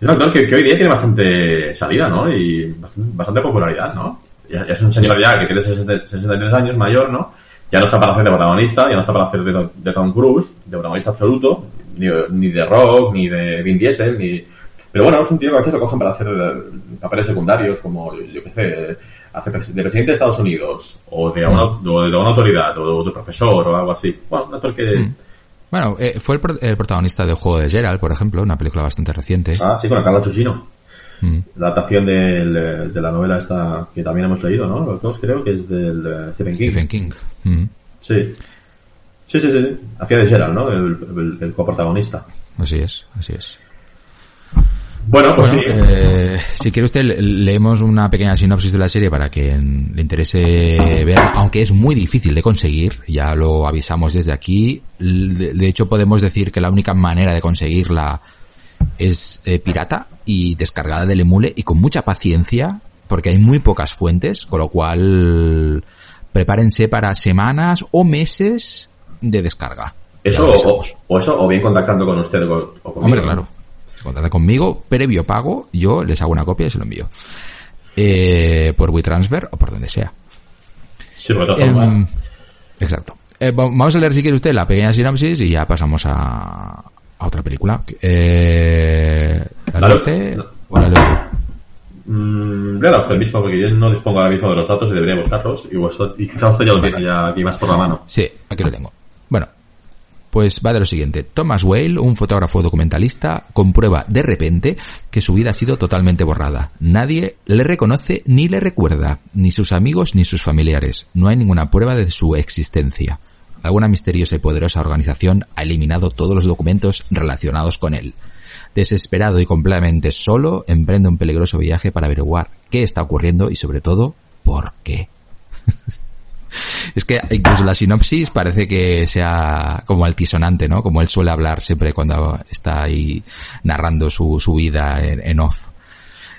Es un actor que, que, hoy día tiene bastante salida, ¿no? Y bastante, popularidad, ¿no? Ya, es un señor ya que tiene 63 años, mayor, ¿no? Ya no está para hacer de protagonista, ya no está para hacer de, de Tom Cruise, de protagonista absoluto, ni, ni de Rock, ni de Vin Diesel, ni... Pero bueno, es un tío que a veces lo cogen para hacer papeles secundarios, como, yo qué sé, de presidente de Estados Unidos, o de una, o de una autoridad, o de, profesor, o algo así. Bueno, un actor que... Mm. Bueno, eh, fue el, protagonista del juego de Gerald, por ejemplo, una película bastante reciente. Ah, sí, con el Carlos Chuchino. Mm. La adaptación de la novela esta que también hemos leído, ¿no? Los dos creo que es del eh, Stephen King. Stephen King. Mm. Sí. Sí, sí, sí. Hacía de Gerald, ¿no? El, el, el coprotagonista. Así es, así es. Bueno, pues sí. Eh, si quiere usted, leemos una pequeña sinopsis de la serie para que le interese ver, aunque es muy difícil de conseguir, ya lo avisamos desde aquí. De, hecho, podemos decir que la única manera de conseguirla es eh, pirata y descargada del emule y con mucha paciencia, porque hay muy pocas fuentes, con lo cual prepárense para semanas o meses de descarga. Eso o, eso o bien contactando con usted o, conmigo. Hombre, claro contrata conmigo, previo pago, yo les hago una copia y se lo envío. Eh, por WeTransfer o por donde sea. Sí, por eh, Exacto. Eh, vamos a leer si quiere usted la pequeña sinopsis y ya pasamos a, a otra película. Eh, ¿La lee usted o la leo Mm, usted mismo porque yo no dispongo ahora mismo de los datos y debería buscarlos y, vosotros, y quizás (laughs) usted ya lo tiene ya aquí más por la mano. Sí, aquí lo tengo. Pues va de lo siguiente. Thomas Whale, un fotógrafo documentalista, comprueba de repente que su vida ha sido totalmente borrada. Nadie le reconoce ni le recuerda, ni sus amigos ni sus familiares. No hay ninguna prueba de su existencia. Alguna misteriosa y poderosa organización ha eliminado todos los documentos relacionados con él. Desesperado y completamente solo, emprende un peligroso viaje para averiguar qué está ocurriendo y sobre todo, por qué. (laughs) (laughs) Es que incluso la sinopsis parece que sea como altisonante, ¿no? Como él suele hablar siempre cuando está ahí narrando su, su vida en, off.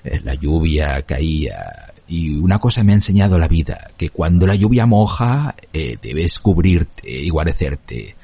Eh, la lluvia caía y una cosa me ha enseñado la vida, que cuando la lluvia moja eh, debes cubrirte y guarecerte.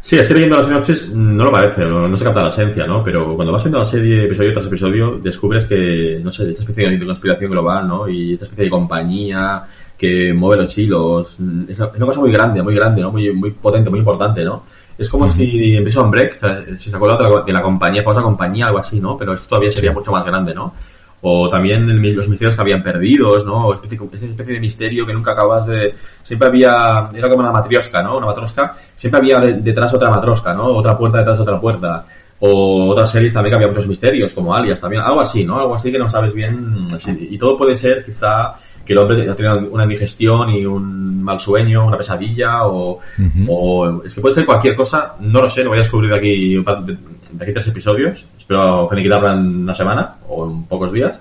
Sí, así leyendo la sinopsis no lo parece, no, se capta la esencia, ¿no? Pero cuando vas viendo la serie episodio tras episodio, descubres que, no sé, esta especie de conspiración global, ¿no? Y esta especie de compañía que mueve los hilos. Es una cosa muy grande, muy grande, ¿no? Muy, muy potente, muy importante, ¿no? Es como si en Prison Break, si se acuerda de la, compañía, famosa compañía, algo así, ¿no? Pero esto todavía sería mucho más grande, ¿no? O también los misterios que habían perdidos, ¿no? O especie, esa especie de misterio que nunca acabas de... Siempre había... Era como una matriosca, ¿no? Una matrosca. Siempre había detrás otra matrosca, ¿no? Otra puerta detrás de otra puerta. O otras series también que había muchos misterios, como Alias también. Algo así, ¿no? Algo así que no sabes bien. Y todo puede ser quizá que el hombre ha tenido una indigestión y un mal sueño, una pesadilla, o, o, es que puede ser cualquier cosa, no lo sé, lo voy a descubrir de aquí, de aquí tres episodios, espero finiquitarla en una semana o en pocos días,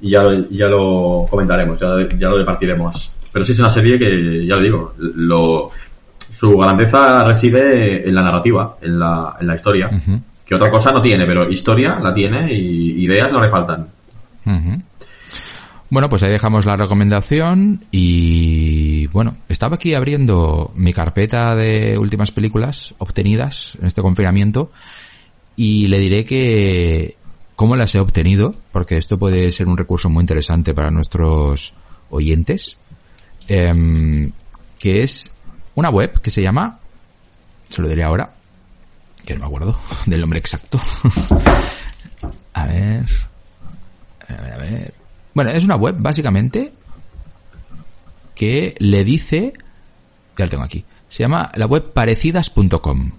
y ya, ya lo comentaremos, ya, ya lo departiremos. Pero sí es una serie que, ya lo digo, lo, su grandeza reside en la narrativa, en la, en la historia, que otra cosa no tiene, pero historia la tiene y ideas no le faltan. Bueno, pues ahí dejamos la recomendación y bueno, estaba aquí abriendo mi carpeta de últimas películas obtenidas en este confinamiento y le diré que cómo las he obtenido, porque esto puede ser un recurso muy interesante para nuestros oyentes, em, que es una web que se llama, se lo diré ahora, que no me acuerdo del nombre exacto. (laughs) a ver, a ver, a ver. Bueno, es una web básicamente que le dice, ya lo tengo aquí, se llama la web parecidas.com.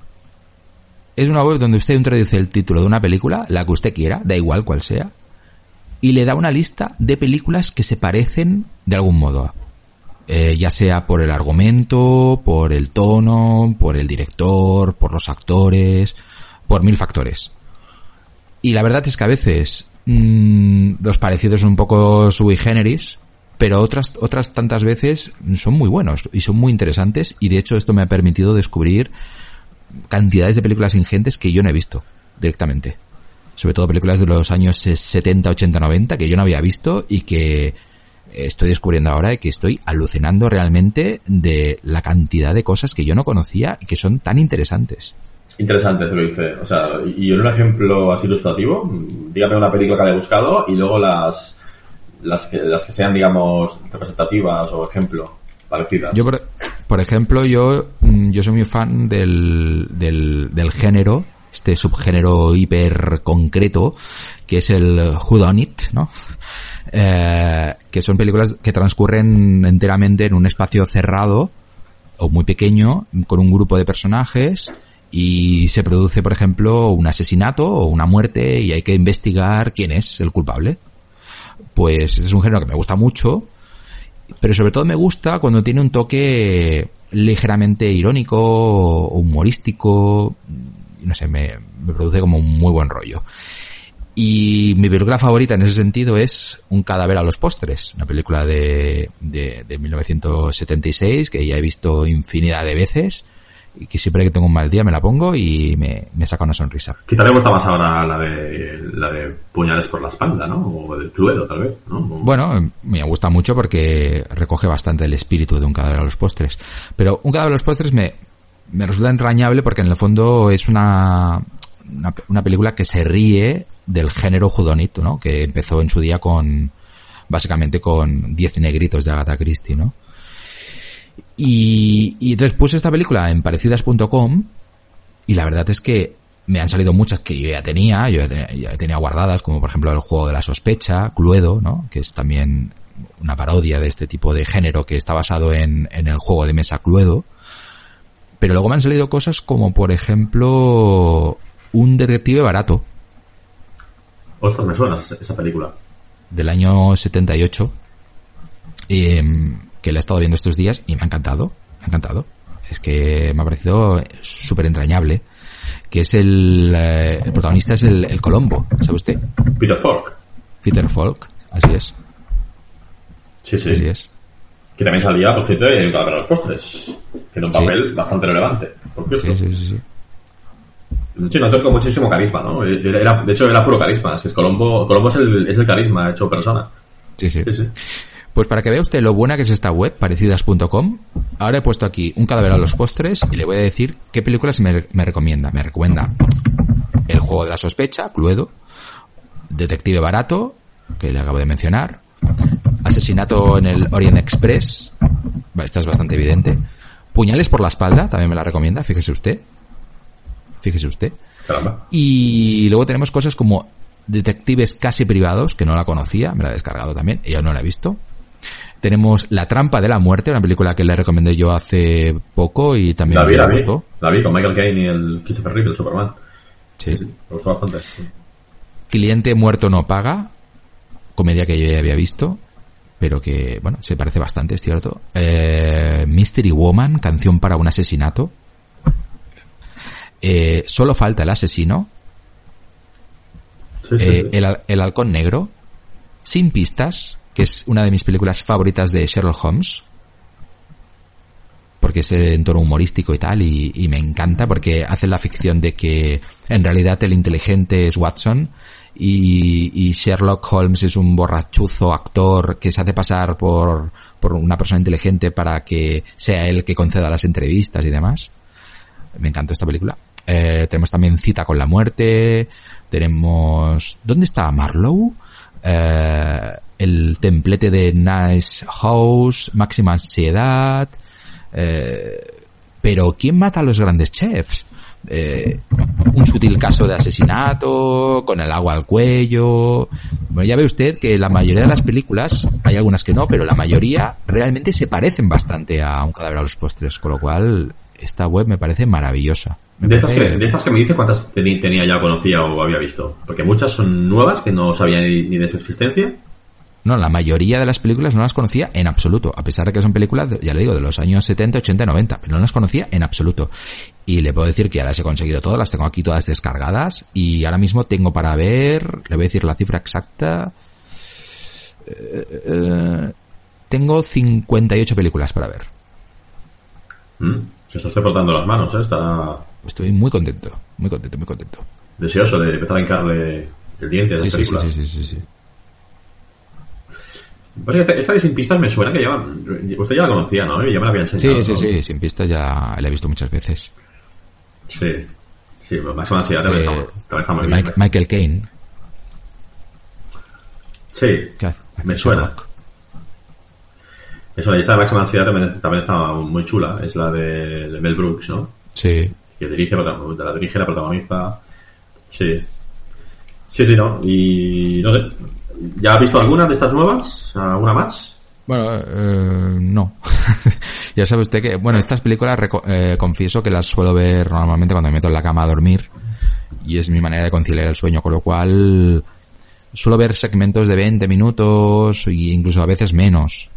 Es una web donde usted introduce el título de una película, la que usted quiera, da igual cual sea, y le da una lista de películas que se parecen de algún modo. Eh, ya sea por el argumento, por el tono, por el director, por los actores, por mil factores. Y la verdad es que a veces mmm, los parecidos son un poco sui generis, pero otras, otras tantas veces son muy buenos y son muy interesantes y de hecho esto me ha permitido descubrir cantidades de películas ingentes que yo no he visto directamente. Sobre todo películas de los años 70, 80, 90 que yo no había visto y que estoy descubriendo ahora y que estoy alucinando realmente de la cantidad de cosas que yo no conocía y que son tan interesantes. Interesante eso que dice. O sea, y en un ejemplo así ilustrativo, dígame una película que haya buscado y luego las las que, las que sean, digamos, representativas o ejemplo, parecidas. Yo, por, ejemplo, yo, mm, yo soy muy fan del, del, del género, este subgénero hiper concreto, que es el It ¿no? Eh, que son películas que transcurren enteramente en un espacio cerrado o muy pequeño, con un grupo de personajes, y se produce, por ejemplo, un asesinato o una muerte y hay que investigar quién es el culpable pues es un género que me gusta mucho, pero sobre todo me gusta cuando tiene un toque ligeramente irónico o humorístico, no sé, me, produce como un muy buen rollo. Y mi película favorita en ese sentido es Un cadáver a los postres, una película de, de, de 1976 que ya he visto infinidad de veces y que siempre que tengo un mal día me la pongo y me, saca una sonrisa. Quizá le gusta más ahora la de, la de puñales por la espalda, ¿no? O el Cluedo, tal vez, ¿no? Bueno, me gusta mucho porque recoge bastante el espíritu de un cadáver a los postres. Pero un cadáver a los postres me, me resulta entrañable porque en el fondo es una, una, una película que se ríe del género judonito, ¿no? Que empezó en su día con, básicamente con Diez negritos de Agatha Christie, ¿no? Y, y entonces puse esta película en parecidas.com y la verdad es que me han salido muchas que yo ya tenía, yo ya tenía, guardadas, como por ejemplo el juego de la sospecha, Cluedo, ¿no? Que es también una parodia de este tipo de género que está basado en, en el juego de mesa Cluedo. Pero luego me han salido cosas como, por ejemplo, un detective barato. Ostras, me suena esa película. Del año 78. Eh, que la he estado viendo estos días y me ha encantado, me ha encantado. Es que me ha parecido súper entrañable. Que es el, eh, el protagonista es el, Colombo, ¿sabe usted? Peter Falk. Peter Falk, así es. Sí, sí. Así es. Que también salía, por cierto, en de los Postres. Que era un papel bastante relevante, por cierto. Sí, sí, sí. sí. Sí, no, con muchísimo carisma, ¿no? de hecho, era puro carisma. Es Colombo, Colombo es el, es el carisma hecho persona. sí. sí, sí. Pues para que vea usted lo buena que es esta web, parecidas.com, ahora he puesto aquí un cadáver a los postres y le voy a decir qué películas me, recomienda. Me recomienda El juego de la sospecha, Cluedo, Detective Barato, que le acabo de mencionar, Asesinato en el Orient Express, esta es bastante evidente, Puñales por la espalda, también me la recomienda, fíjese usted. Fíjese usted. Y luego tenemos cosas como Detectives casi privados, que no la conocía, me la he descargado también, ella no la ha visto. Tenemos La trampa de la muerte, una película que le recomendé yo hace poco y también la vi, me la gustó. La vi con Michael Caine y el Christopher Reeve, el Superman. Sí. me gustó bastante. Cliente muerto no paga, comedia que yo ya había visto, pero que, bueno, se parece bastante, es cierto. Eh, Mystery Woman, canción para un asesinato. Eh, solo falta el asesino. Eh, el, el halcón negro. Sin pistas que es una de mis películas favoritas de Sherlock Holmes, porque es en tono humorístico y tal, y, me encanta porque hace la ficción de que en realidad el inteligente es Watson y, Sherlock Holmes es un borrachuzo actor que se hace pasar por, por una persona inteligente para que sea él que conceda las entrevistas y demás. Me encanta esta película. Eh, tenemos también Cita con la muerte. Tenemos... ¿Dónde está Marlowe? Eh, el templete de Nice House, Máxima Ansiedad. Eh, pero ¿quién mata a los grandes chefs? Eh, un sutil caso de asesinato, con el agua al cuello. Bueno, ya ve usted que la mayoría de las películas, hay algunas que no, pero la mayoría realmente se parecen bastante a un cadáver a los postres, con lo cual esta web me parece maravillosa. de, Estas que, de, estas que, me dice, ¿cuántas tenía ya conocía o había visto? Porque muchas son nuevas que no sabía ni de su existencia no, la mayoría de las películas no las conocía en absoluto, a pesar de que son películas, ya le digo, de los años 70, 80, 90, pero no las conocía en absoluto. y le puedo decir que ya las he conseguido todas, las tengo aquí todas descargadas y ahora mismo tengo para ver, le voy a decir la cifra exacta, eh, eh, tengo 58 películas para ver. Mm, se está frotando las manos, ¿eh? Estoy muy contento, muy contento, muy contento. deseoso de empezar a hincarle el diente a Sí, sí, sí, sí, sí, sí, sí. Esta- de Sin Pistas me suena que ya... Usted ya la conocía, ¿no? Ya me la había enseñado. Sí, sí, ¿no? sí, sin pistas ya la he visto muchas veces. Sí. Sí, pero máxima ansiedad también Sí, está- también está muy de bien. Michael Caine. Sí. Me suena. Eso, la lista de máxima ansiedad también, también está muy chula. Es la de, de Mel Brooks, ¿no? Sí. Que dirige, la dirige, la protagoniza. Sí. Sí, sí, ¿no? Y no sé. ¿Ya ha visto alguna de estas nuevas? ¿Alguna más? Bueno, eh, no. (laughs) ya sabe usted que, bueno, estas películas reco- eh, confieso que las suelo ver normalmente cuando me meto en la cama a dormir y es mi manera de conciliar el sueño, con lo cual suelo ver segmentos de 20 minutos e incluso a veces menos.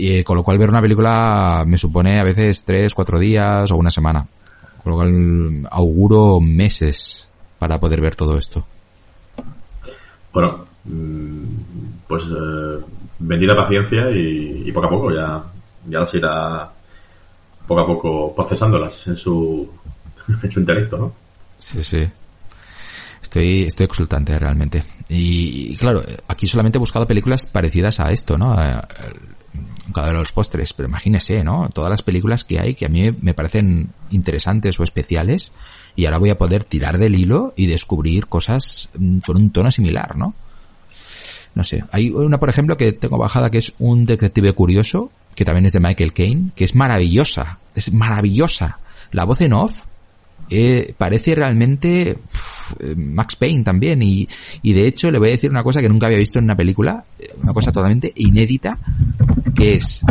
Y eh, con lo cual ver una película me supone a veces 3, 4 días o una semana. Con lo cual auguro meses para poder ver todo esto. Bueno, mm, pues eh, bendita paciencia y, y poco a poco ya, ya las irá poco a poco procesándolas en su, (laughs) en su intelecto, ¿no? Sí, sí. Estoy, estoy exultante realmente. Y, y, claro, aquí solamente he buscado películas parecidas a esto, ¿no? A- al- cada de los postres, pero imagínese, ¿no? Todas las películas que hay que a mí me parecen interesantes o especiales y ahora voy a poder tirar del hilo y descubrir cosas mm, con un tono similar, ¿no? No sé. Hay una, por ejemplo, que tengo bajada que es un detective curioso, que también es de Michael Caine, que es maravillosa. Es maravillosa. La voz en off eh, parece realmente eh, Max Payne también y, y de hecho le voy a decir una cosa que nunca había visto en una película, eh, una cosa totalmente inédita, que es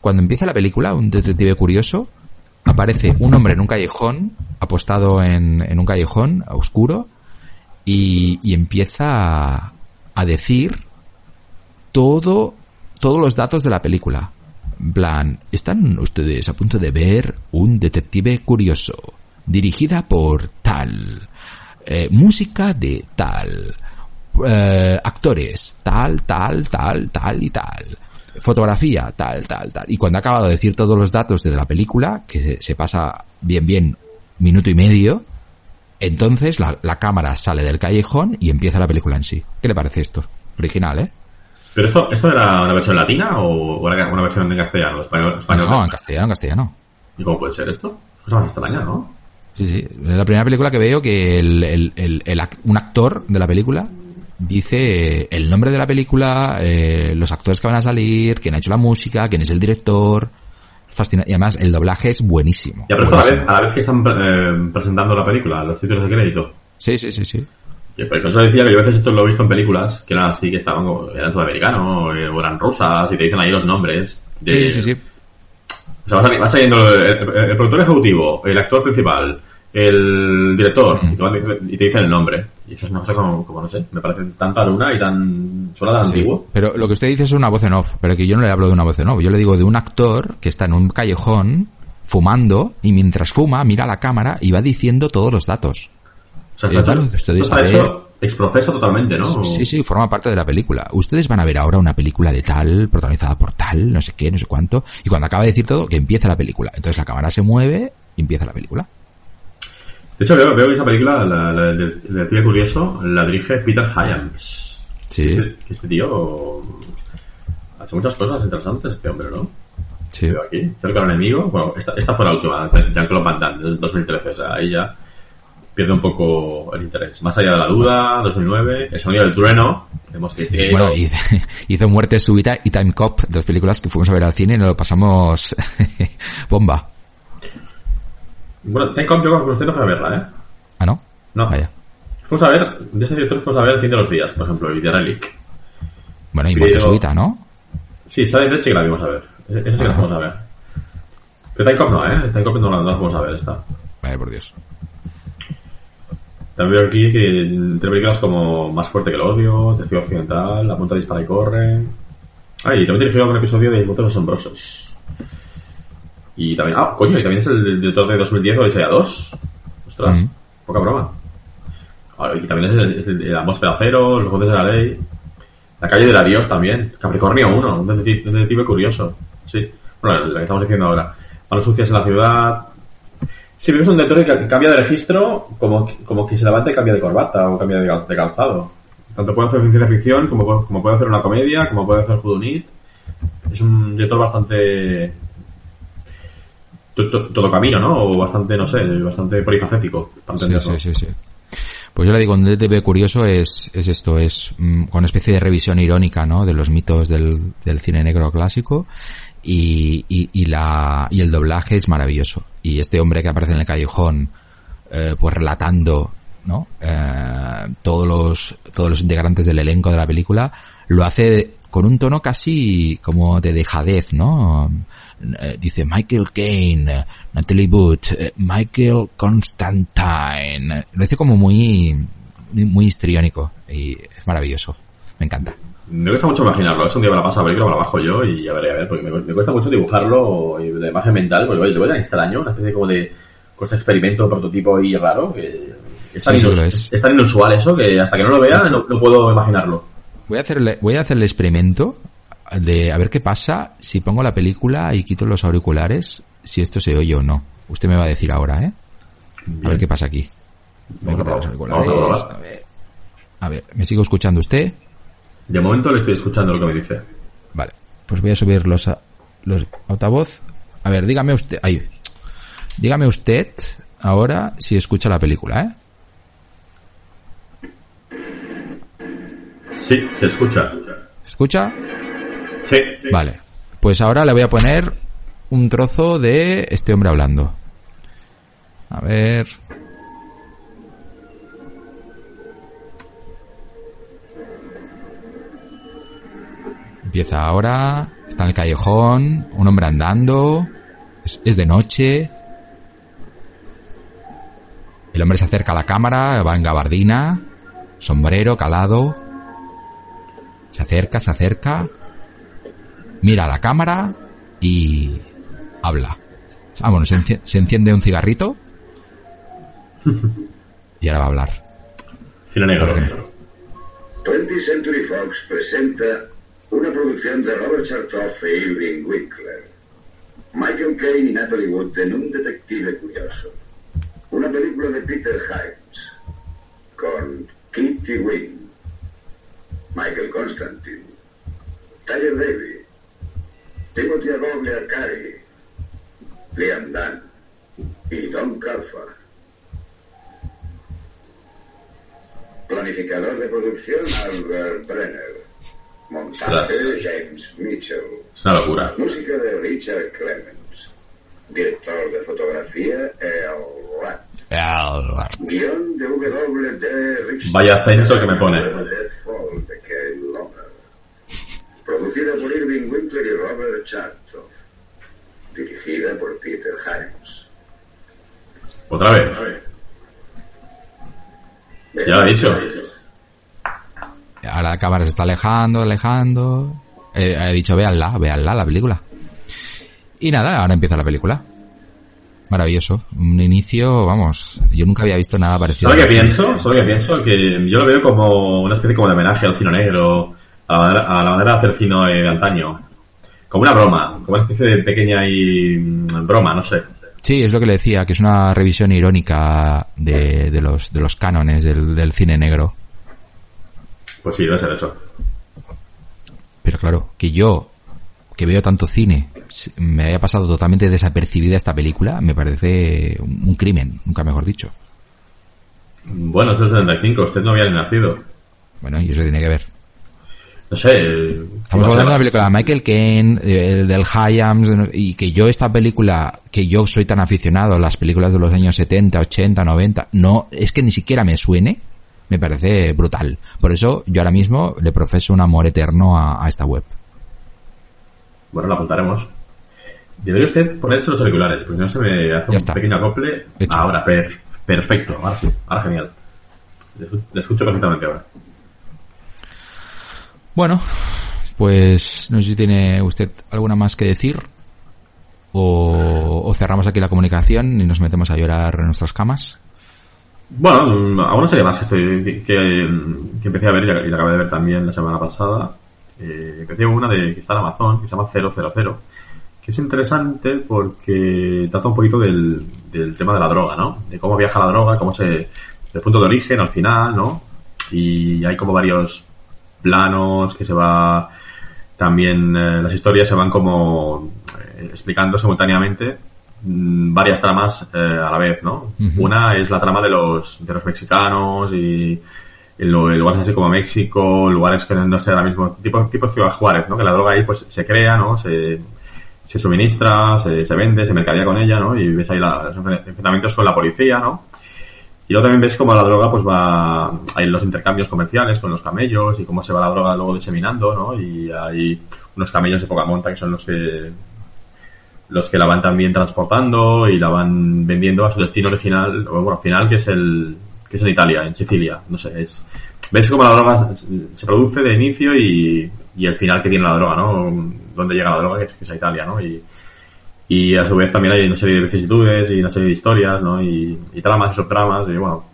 cuando empieza la película, un detective curioso, aparece un hombre en un callejón, apostado en, en un callejón oscuro, y, y empieza a, a decir todo, todos los datos de la película. En plan, ¿están ustedes a punto de ver un detective curioso? Dirigida por tal. eh, música de tal. eh, actores, tal, tal, tal, tal y tal. Fotografía, tal, tal, tal. Y cuando ha acabado de decir todos los datos de la película, que se, se pasa bien, bien, minuto y medio, entonces la, la cámara sale del callejón y empieza la película en sí. ¿Qué le parece esto? Original, ¿eh? ¿Pero esto, esto era una versión latina o una versión en castellano? Español, español No, en castellano, en castellano. ¿Y cómo puede ser esto? Cosa más extraña, ¿no? Sí, sí. Es la primera película que veo que el, el- el- un actor de la película dice el nombre de la película, eh, los actores que van a salir, quién ha hecho la música, quién es el director. Fascinante. Y además el doblaje es buenísimo. Ya, pero esto a la, buenísimo. vez, a la vez que están eh, presentando la película, los títulos de crédito. Sí, sí, sí, sí. Y por eso decía que yo a veces esto lo he visto en películas que eran así, que estaban como, eran sudamericanos eh, o eran rusas y te dicen ahí los nombres. de- Sí, sí, sí. O sea, va sali- va saliendo el, el- el productor ejecutivo, el actor principal, el director, y te van- y te dicen el nombre. Y eso es una cosa como, como no sé, me parece tan una y tan tan Sí, antiguo. Pero lo que usted dice es una voz en off, pero que yo no le hablo de una voz en off, yo le digo de un actor que está en un callejón fumando y mientras fuma mira a la cámara y va diciendo todos los datos. O sea, Eh, claro, a exprofeso totalmente, ¿no? Sí, sí, forma parte de la película. Ustedes van a ver ahora una película de tal, protagonizada por tal, no sé qué, no sé cuánto, y cuando acaba de decir todo, que empieza la película. Entonces la cámara se mueve y empieza la película. De hecho, veo, veo que esa película, la, la, de- Curioso, la dirige Peter Hyams. Sí, Este, este tío hace muchas cosas interesantes, este hombre, ¿no? sí. Veo aquí, cerca del enemigo. Bueno, esta, esta fue la última, Jean-Claude Van Damme, del 2013. O sea, ahí ya pierde un poco el interés. Más allá de la duda, 2009, El sonido del trueno, vemos que Sí, bueno, hizo, (laughs) hizo Muerte Súbita y Time Cop, dos películas que fuimos a ver al cine y nos lo pasamos (laughs) bomba. Bueno, Time Cop yo con usted no fue a verla, ¿eh? Ah, ¿no? No. Vaya. Fuimos a ver, de ese director fuimos a ver El fin de los días, por ejemplo, y The Relic. Bueno, y Muerte Súbita, ¿no? Sí, Sally Leche que la vimos a ver. Esa sí que la Ajá. fuimos a ver. Pero Time Cop no, ¿eh? Time Cop no la, no la fuimos a ver, esta. Vaya por Dios. También veo aquí que entre películas como Más fuerte que el odio, Testigo occidental, La punta dispara y corre. Ah, y también dirigió un episodio de Motos asombrosos. Y también, ah, coño, y también es el director de 2010 Odisea 2. Ostras, Mm. poca broma. Ah, Y también es el, es el- la atmósfera cero, los jueces de la ley. La calle del adiós también. Capricornio 1, un detective, un detective curioso. Sí. Bueno, lo que estamos diciendo ahora. Manos sucias en la ciudad. Sí, pero es un director que cambia de registro como, como que se levanta y cambia de corbata o cambia de, cal- de calzado. Tanto puede hacer ciencia ficción como, puede- como puede hacer una comedia, como puede hacer Judunit. Es un director bastante to- to- todo camino, ¿no? O bastante, no sé, bastante polifacético. para Sí, sí, sí, sí. Pues yo le digo, un DTV curioso es, es esto, es mm, con una especie de revisión irónica, ¿no? De los mitos del, del cine negro clásico y, y, y la, y el doblaje es maravilloso. Y este hombre que aparece en el callejón, eh, pues relatando, ¿no? Eh, todos los, todos los integrantes del elenco de la película, lo hace con un tono casi como de dejadez, ¿no? Eh, dice Michael Caine, Natalie Wood, eh, Michael Constantine. Lo dice como muy, muy histriónico y es maravilloso. Me encanta. Me cuesta mucho imaginarlo. Es un día me la paso a ver que la bajo yo y a ver, a ver, porque me, me cuesta mucho dibujarlo y de imagen mental, porque lo veo tan extraño, una especie como de cosa experimento, prototipo y raro, que es tan, Sí, sí, inus- lo es. es tan inusual eso que hasta que no lo vea no, no puedo imaginarlo. Voy a hacerle, voy a hacer el experimento de a ver qué pasa si pongo la película y quito los auriculares, si esto se oye o no. Usted me va a decir ahora, ¿eh? A ver qué pasa aquí. Voy a a quitar los auriculares. a. A ver. A ver, ¿me sigo escuchando usted? De momento le estoy escuchando lo que me dice. Vale, pues voy a subir los, a- los altavoz. A ver, dígame usted, ahí. Dígame usted ahora si escucha la película, ¿eh? Sí, se escucha. ¿Escucha? Sí. Vale. Pues ahora le voy a poner un trozo de este hombre hablando. A ver. Empieza ahora. Está en el callejón. Un hombre andando. Es, es de noche. El hombre se acerca a la cámara. Va en gabardina. Sombrero, calado. Se acerca, se acerca mira a la cámara y habla. Ah, bueno, se, enci- se enciende un cigarrito (laughs) y ahora va a hablar. Cine negro. 20th Century Fox presenta una producción de Robert Chartoff e Irving Winkler. Michael Caine y Natalie Wood en Un detective curioso. Una película de Peter Hyams. Con Kitty Wynn, Michael Constantine, Tyler Davy, Timothy Arcari, Liam Dunn y Don Calfa. Planificador de producción Albert Brenner. Montaje James Mitchell. Es una locura. Música de Richard Clemens. Director de fotografía Earl Ratt. Guión de W.D. Richard. Vaya acento que me pone. De. Producida por Irving Winkler y Robert Chartoff. Dirigida por Peter Hyams. Otra vez. Ya lo he dicho. Ahora la cámara se está alejando, alejando. Eh, he dicho, véanla, véanla la película. Y nada, ahora empieza la película. Maravilloso. Un inicio, vamos, yo nunca había visto nada parecido. ¿Sabes qué pienso? ¿Sabes qué pienso? Que yo lo veo como una especie como de homenaje al cine negro, a la manera, a la manera de hacer cine de antaño. Como una broma, como una especie de pequeña y mm, broma, no sé. Sí, es lo que le decía, que es una revisión irónica de, de los, de los cánones del, del cine negro. Pues sí, debe ser eso. Pero claro, que yo, que veo tanto cine, me haya pasado totalmente desapercibida esta película, me parece un crimen, nunca mejor dicho. Bueno, es del 75, usted no había nacido. Bueno, y eso tiene que ver. No sé. Estamos hablando de una película de Michael Caine, eh, del Hyams, y que yo esta película, que yo soy tan aficionado a las películas de los años 70, 80, 90, no, es que ni siquiera me suene, me parece brutal. Por eso yo ahora mismo le profeso un amor eterno a, a esta web. Bueno, la apuntaremos. Debería usted ponerse los auriculares, porque no se me hace Ya un está. pequeño acople. Hecho. Ahora, per- perfecto. Ahora sí, ahora genial. Le escu- le escucho perfectamente ahora. Bueno, pues no sé si tiene usted alguna más que decir o, o cerramos aquí la comunicación y nos metemos a llorar en nuestras camas. Bueno, a una serie más que estoy que, empecé a ver y la, acabé de ver también la semana pasada. Eh, empecé una de que está en Amazon, que se llama 000, que es interesante porque trata un poquito del, del tema de la droga, ¿no? De cómo viaja la droga, cómo se... el punto de origen al final, ¿no? Y hay como varios planos que se va... También eh, las historias se van como eh, explicando simultáneamente varias tramas eh, a la vez, ¿no? Una es la trama de los, de los mexicanos y en lugares así como México, lugares que no sé ahora mismo, tipo, tipo Ciudad Juárez, ¿no? Que la droga ahí pues se crea, ¿no? Se, se suministra, se, se vende, se mercadea con ella, ¿no? Y ves ahí la- los enfren- enfrentamientos con la policía, ¿no? Y luego también ves cómo la droga pues va, hay los intercambios comerciales con los camellos y cómo se va la droga luego diseminando, ¿no? Y hay unos camellos de poca monta que son los que los que la van también transportando y la van vendiendo a su destino original, o bueno, final que es el que es en Italia, en Sicilia, no sé, es ves cómo la droga se produce de inicio y, y el final que tiene la droga, ¿no? Dónde llega la droga, que es, que es a Italia, ¿no? Y, y a su vez también hay una serie de vicisitudes y una serie de historias, ¿no? Y, y tramas subtramas, y bueno,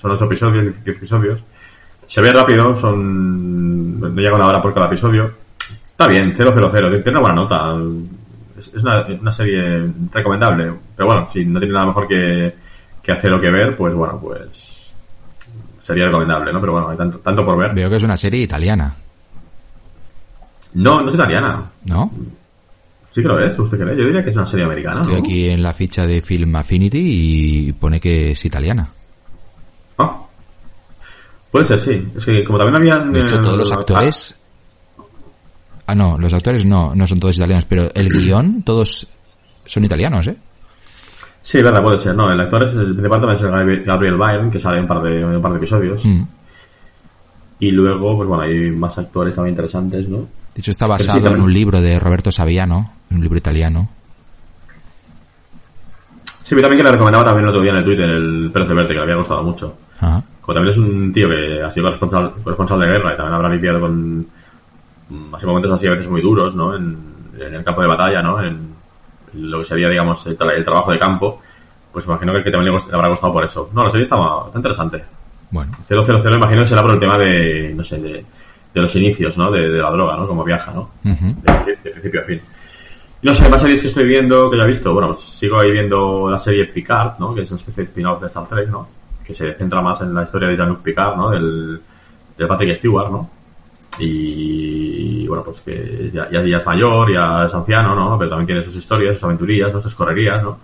son ocho episodios, diez episodios. Se ve rápido, son. No llega una hora por cada episodio. Está bien, 000, tiene una buena nota. Es, es una, una serie recomendable. Pero bueno, si no tiene nada mejor que, que hacer o que ver, pues bueno, pues. Sería recomendable, ¿no? Pero bueno, hay tanto, tanto por ver. Veo que es una serie italiana, No, no es italiana. ¿no? Sí que lo es, ¿usted cree? Yo diría que es una serie americana, Estoy ¿no? aquí en la ficha de Film Affinity y pone que es italiana. Ah. Puede ser, sí. Es que como también habían... De hecho, eh, todos los actores... Ah, no, los actores no, no son todos italianos, pero el guion, todos son italianos, ¿eh? Sí, verdad, puede ser. No, el actor es el principal también es el Gabriel- Byrne, que sale en un par de, un par de episodios. Mm. Y luego, pues bueno, hay más actores también interesantes, ¿no? De hecho, está sí, basado en un libro de Roberto Saviano, un libro italiano. Sí, vi también que le recomendaba también el otro día en el Twitter el Pérez de Verte, que le había gustado mucho. Ajá. Como también es un tío que ha sido corresponsal, corresponsal de guerra y también habrá lidiado con así momentos así a veces muy duros, ¿no? En, en el campo de batalla, ¿no? En lo que sería, digamos, el, tra- el trabajo de campo. Pues imagino que, que también le, habrá gustado por eso. No, la serie está, está interesante. Bueno, 000 imagino que será por el tema de, no sé, de, de los inicios, ¿no? De, de la droga, ¿no? Como viaja, ¿no? de principio a fin. No sé, más series que estoy viendo, que ya he visto, bueno, pues sigo ahí viendo la serie Picard, ¿no? Que es una especie de spin-off de Star Trek, ¿no? Que se centra más en la historia de Jean-Luc Picard, ¿no? Del, del Patrick Stewart, ¿no? Y bueno, pues que ya, ya, es mayor, ya es anciano, ¿no? Pero también tiene sus historias, sus aventurillas, ¿no? sus correrías, ¿no?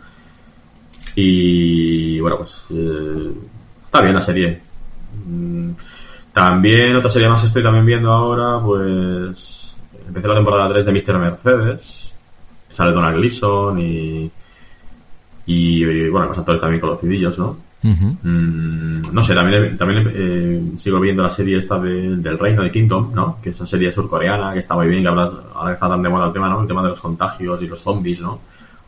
Y bueno, pues eh, está bien la serie. Mm, También otra serie más que estoy también viendo ahora, pues empecé la temporada 3 de Mr. Mercedes. Sale Donald Gleason y, y, bueno, los actores también conocidillos, ¿no? Mm, no sé, también, también eh, sigo viendo la serie esta de- del Reino de Kingdom, ¿no? Que es una serie surcoreana que está muy bien, que ahora que está tan de moda el tema, ¿no? El tema de los contagios y los zombies, ¿no?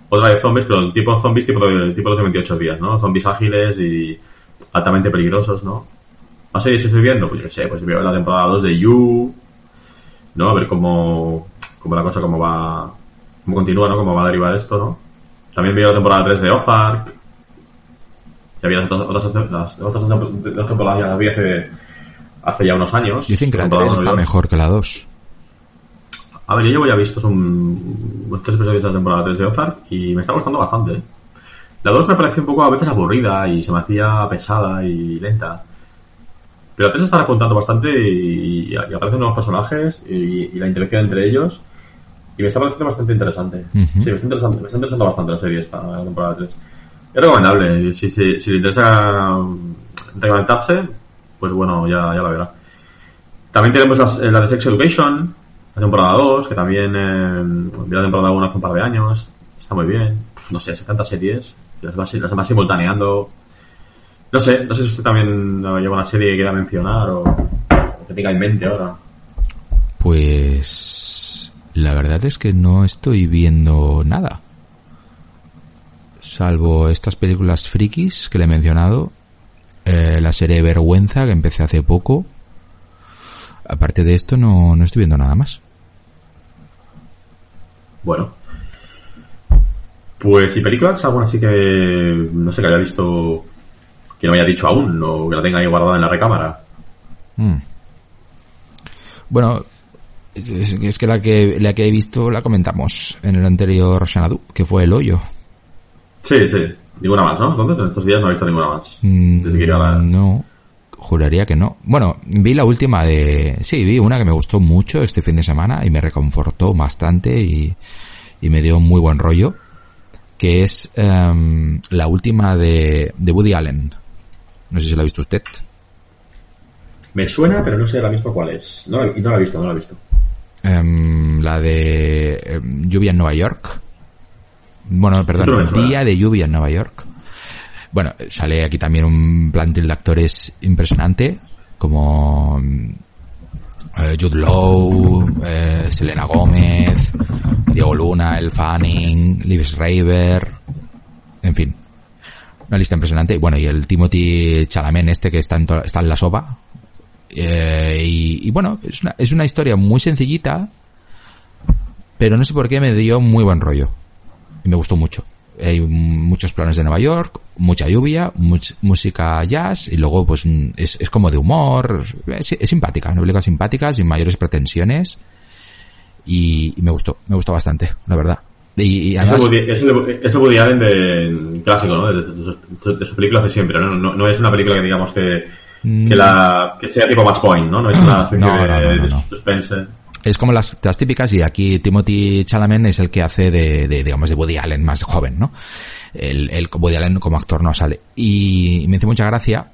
Otra de zombies, pero el tipo de zombies tipo de, tipo de los de 28 días, ¿no? Zombies ágiles y altamente peligrosos, ¿no? ¿Más series que estoy viendo? Pues yo sé, pues veo la temporada 2 de You, ¿no? A ver cómo, cómo la cosa, cómo va, cómo continúa, ¿no? Cómo va a derivar esto, ¿no? También veo la temporada 3 de Ozark, había las otras, otras, las otras dos temporadas ya las vi hace, hace ya unos años. Dicen que la Temporada 3 uno y está mejor que la 2. A ver, yo llevo ya vistos un, unos tres episodios de la temporada 3 de Ozark y me está gustando bastante. La 2 me pareció un poco a veces aburrida y se me hacía pesada y lenta. Pero la 3 está apuntando bastante y, y aparecen nuevos personajes y, y la interacción entre ellos. Y me está pareciendo bastante interesante. Sí, me está, interesando, me está interesando bastante la serie esta, la temporada 3. Es recomendable. Si, si, si le interesa reglamentarse, pues bueno, ya, ya la verá. También tenemos las- eh, la de Sex Education, la temporada 2, que también eh, vi la temporada 1 hace un par de años. Está muy bien. No sé, 70 series. Las va, las va simultaneando. No sé, no sé si usted también lleva una serie que quiera mencionar o, o que tenga en mente ahora. Pues la verdad es que no estoy viendo nada. Salvo estas películas frikis que le he mencionado, eh, la serie Vergüenza que empecé hace poco. Aparte de esto no, no estoy viendo nada más. Bueno. Pues, ¿y películas? Alguna así que, no sé, que haya visto, que no haya dicho aún, o que la tenga ahí guardada en la recámara. Mm. Bueno, es que la que la que he visto la comentamos en el anterior Xanadu, que fue el hoyo. Sí, sí, ninguna más, ¿no? Entonces, en estos días no he visto ninguna más. Mm, Desde que iba a la- No, juraría que no. Bueno, vi la última de... Sí, vi una que me gustó mucho este fin de semana y me reconfortó bastante y, y me dio muy buen rollo, que es em, la última de, de Woody Allen. No sé si la ha visto usted. Me suena, pero no sé ahora mismo cuál es. No, la- no la he visto, no la he visto. Em, la de em, Lluvia en Nueva York. Bueno, perdón. Día de Lluvia en Nueva York. Bueno, sale aquí también un plantel de actores impresionante, como eh, Jude Law, eh, Selena Gómez, Diego Luna, El Fanning, Liv Schreiber, en fin. Una lista impresionante. Y bueno, y el Timothy Chalamet este que está en, to- está en la sopa. Eh, y, y bueno, es una, es una historia muy sencillita, pero no sé por qué me dio muy buen rollo. Y me gustó mucho. Hay muchos planos de Nueva York, mucha lluvia, much- música jazz y luego pues mm, es, es como de humor. Es, es simpática, una película simpática, sin mayores pretensiones. Y, y me gustó, me gustó bastante, la verdad. Y, y Es además, el Woody, es el- Woody Allen de, clásico, ¿no? De, de, de- de su película de siempre, ¿no? No, no es una película que digamos que, que, la, que sea tipo Match Point, ¿no? No es una especie No, de, suspense. Es como las, típicas y aquí Timothy Chalamet es el que hace de, de, digamos de Woody Allen más joven, ¿no? El, el Woody Allen como actor no sale. Y me hizo mucha gracia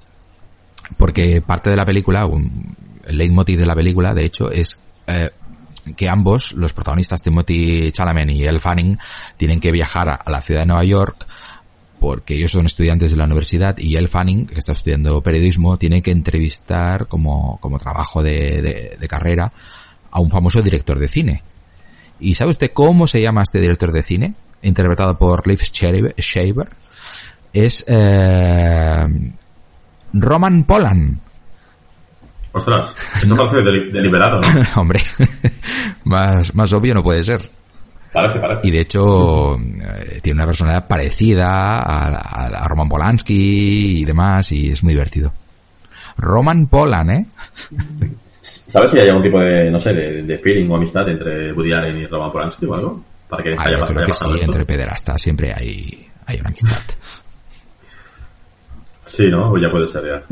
porque parte de la película, el leitmotiv de la película, de hecho, es eh, que ambos, los protagonistas Timothy Chalamet y Elle Fanning, tienen que viajar a, la ciudad de Nueva York porque ellos son estudiantes de la universidad y Elle Fanning, que está estudiando periodismo, tiene que entrevistar como, como trabajo de, de- de carrera a un famoso director de cine. ¿Y sabe usted cómo se llama este director de cine? Interpretado por Liv. Schreiber. Es eh, Roman Polan. Ostras, esto parece deli- deliberado, ¿no? (laughs) Hombre, (laughs) más, más obvio no puede ser. Parece, parece. Y de hecho, eh, tiene una personalidad parecida a, a- a Roman Polanski y demás, y es muy divertido. Roman Polan, ¿eh? (laughs) ¿Sabes si hay algún tipo de, no sé, de, de feeling o amistad entre Woody Allen y Roman Polanski o algo? Para que Ah, haya, yo haya que sí, esto. entre pederastas siempre hay, hay una amistad. (laughs) Sí, ¿no? Pues ya puede ser, ya.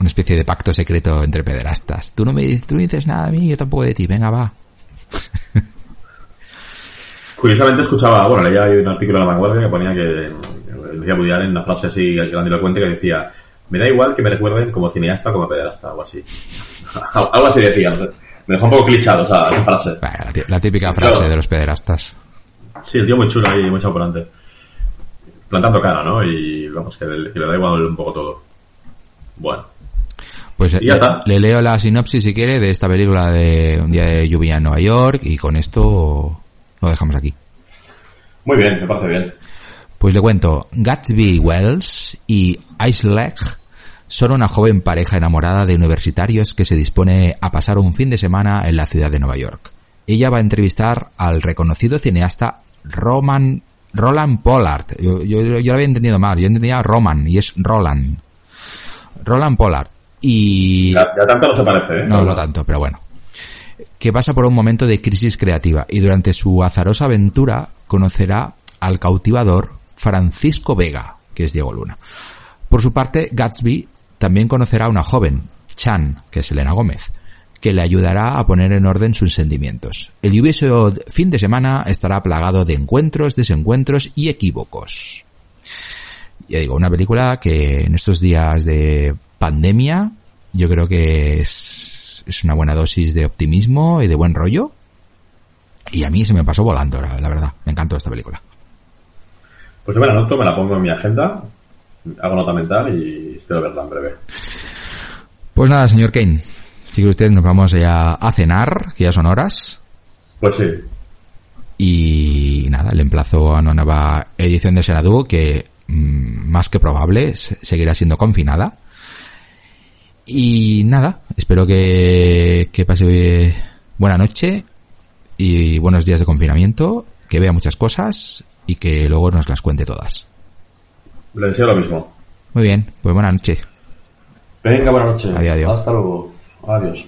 Una especie de pacto secreto entre pederastas. Tú no me dices, tú no dices nada a mí, yo tampoco de ti, venga, va. (laughs) Curiosamente escuchaba, bueno, leía un artículo de la vanguardia que ponía que, que decía Woody Allen una frase así grandilocuente que decía me da igual que me recuerden como cineasta o como pederasta, algo así. (laughs) algo así decía, no sé. Me dejó un poco clichado esa, esa frase. La, tí- la típica frase Claro. de los pederastas. Sí, el tío muy chulo ahí, muy champurante. Plantando cara, ¿no? Y vamos, que le, que le da igual un poco todo. Bueno. Pues le, le leo la sinopsis si quiere de esta película de Un día de lluvia en Nueva York y con esto lo dejamos aquí. Muy bien, me parece bien. Pues le cuento, Gatsby Wells y Iceleg son una joven pareja enamorada de universitarios que se dispone a pasar un fin de semana en la ciudad de Nueva York. Ella va a entrevistar al reconocido cineasta Roman Roland Pollard. Yo, yo, yo lo había entendido mal, yo entendía Roman y es Roland. Roland Pollard. Y Ya, ya tanto no se parece, ¿eh? no, no tanto, pero bueno. Que pasa por un momento de crisis creativa y durante su azarosa aventura conocerá al cautivador Francisco Vega, que es Diego Luna. Por su parte, Gatsby también conocerá a una joven, Chan, que es Elena Gómez, que le ayudará a poner en orden sus sentimientos. El lluvioso fin de semana estará plagado de encuentros, desencuentros y equívocos. Ya digo, una película que en estos días de pandemia yo creo que es, una buena dosis de optimismo y de buen rollo. Y a mí se me pasó volando, la, la verdad. Me encantó esta película. Pues yo me la me la pongo en mi agenda, hago nota mental y espero verla en breve. Pues nada, señor Kane. Si quiere usted, nos vamos ya a cenar, que ya son horas. Pues sí, Y nada, le emplazo a una nueva edición de Senadu que mm, más que probable se- seguirá siendo confinada. Y nada, espero que, que pase buena noche y buenos días de confinamiento, que vea muchas cosas y que luego nos las cuente todas. Le deseo lo mismo. Muy bien, pues buenas noches. Venga, buenas noches. Adiós, adiós. Hasta luego. Adiós.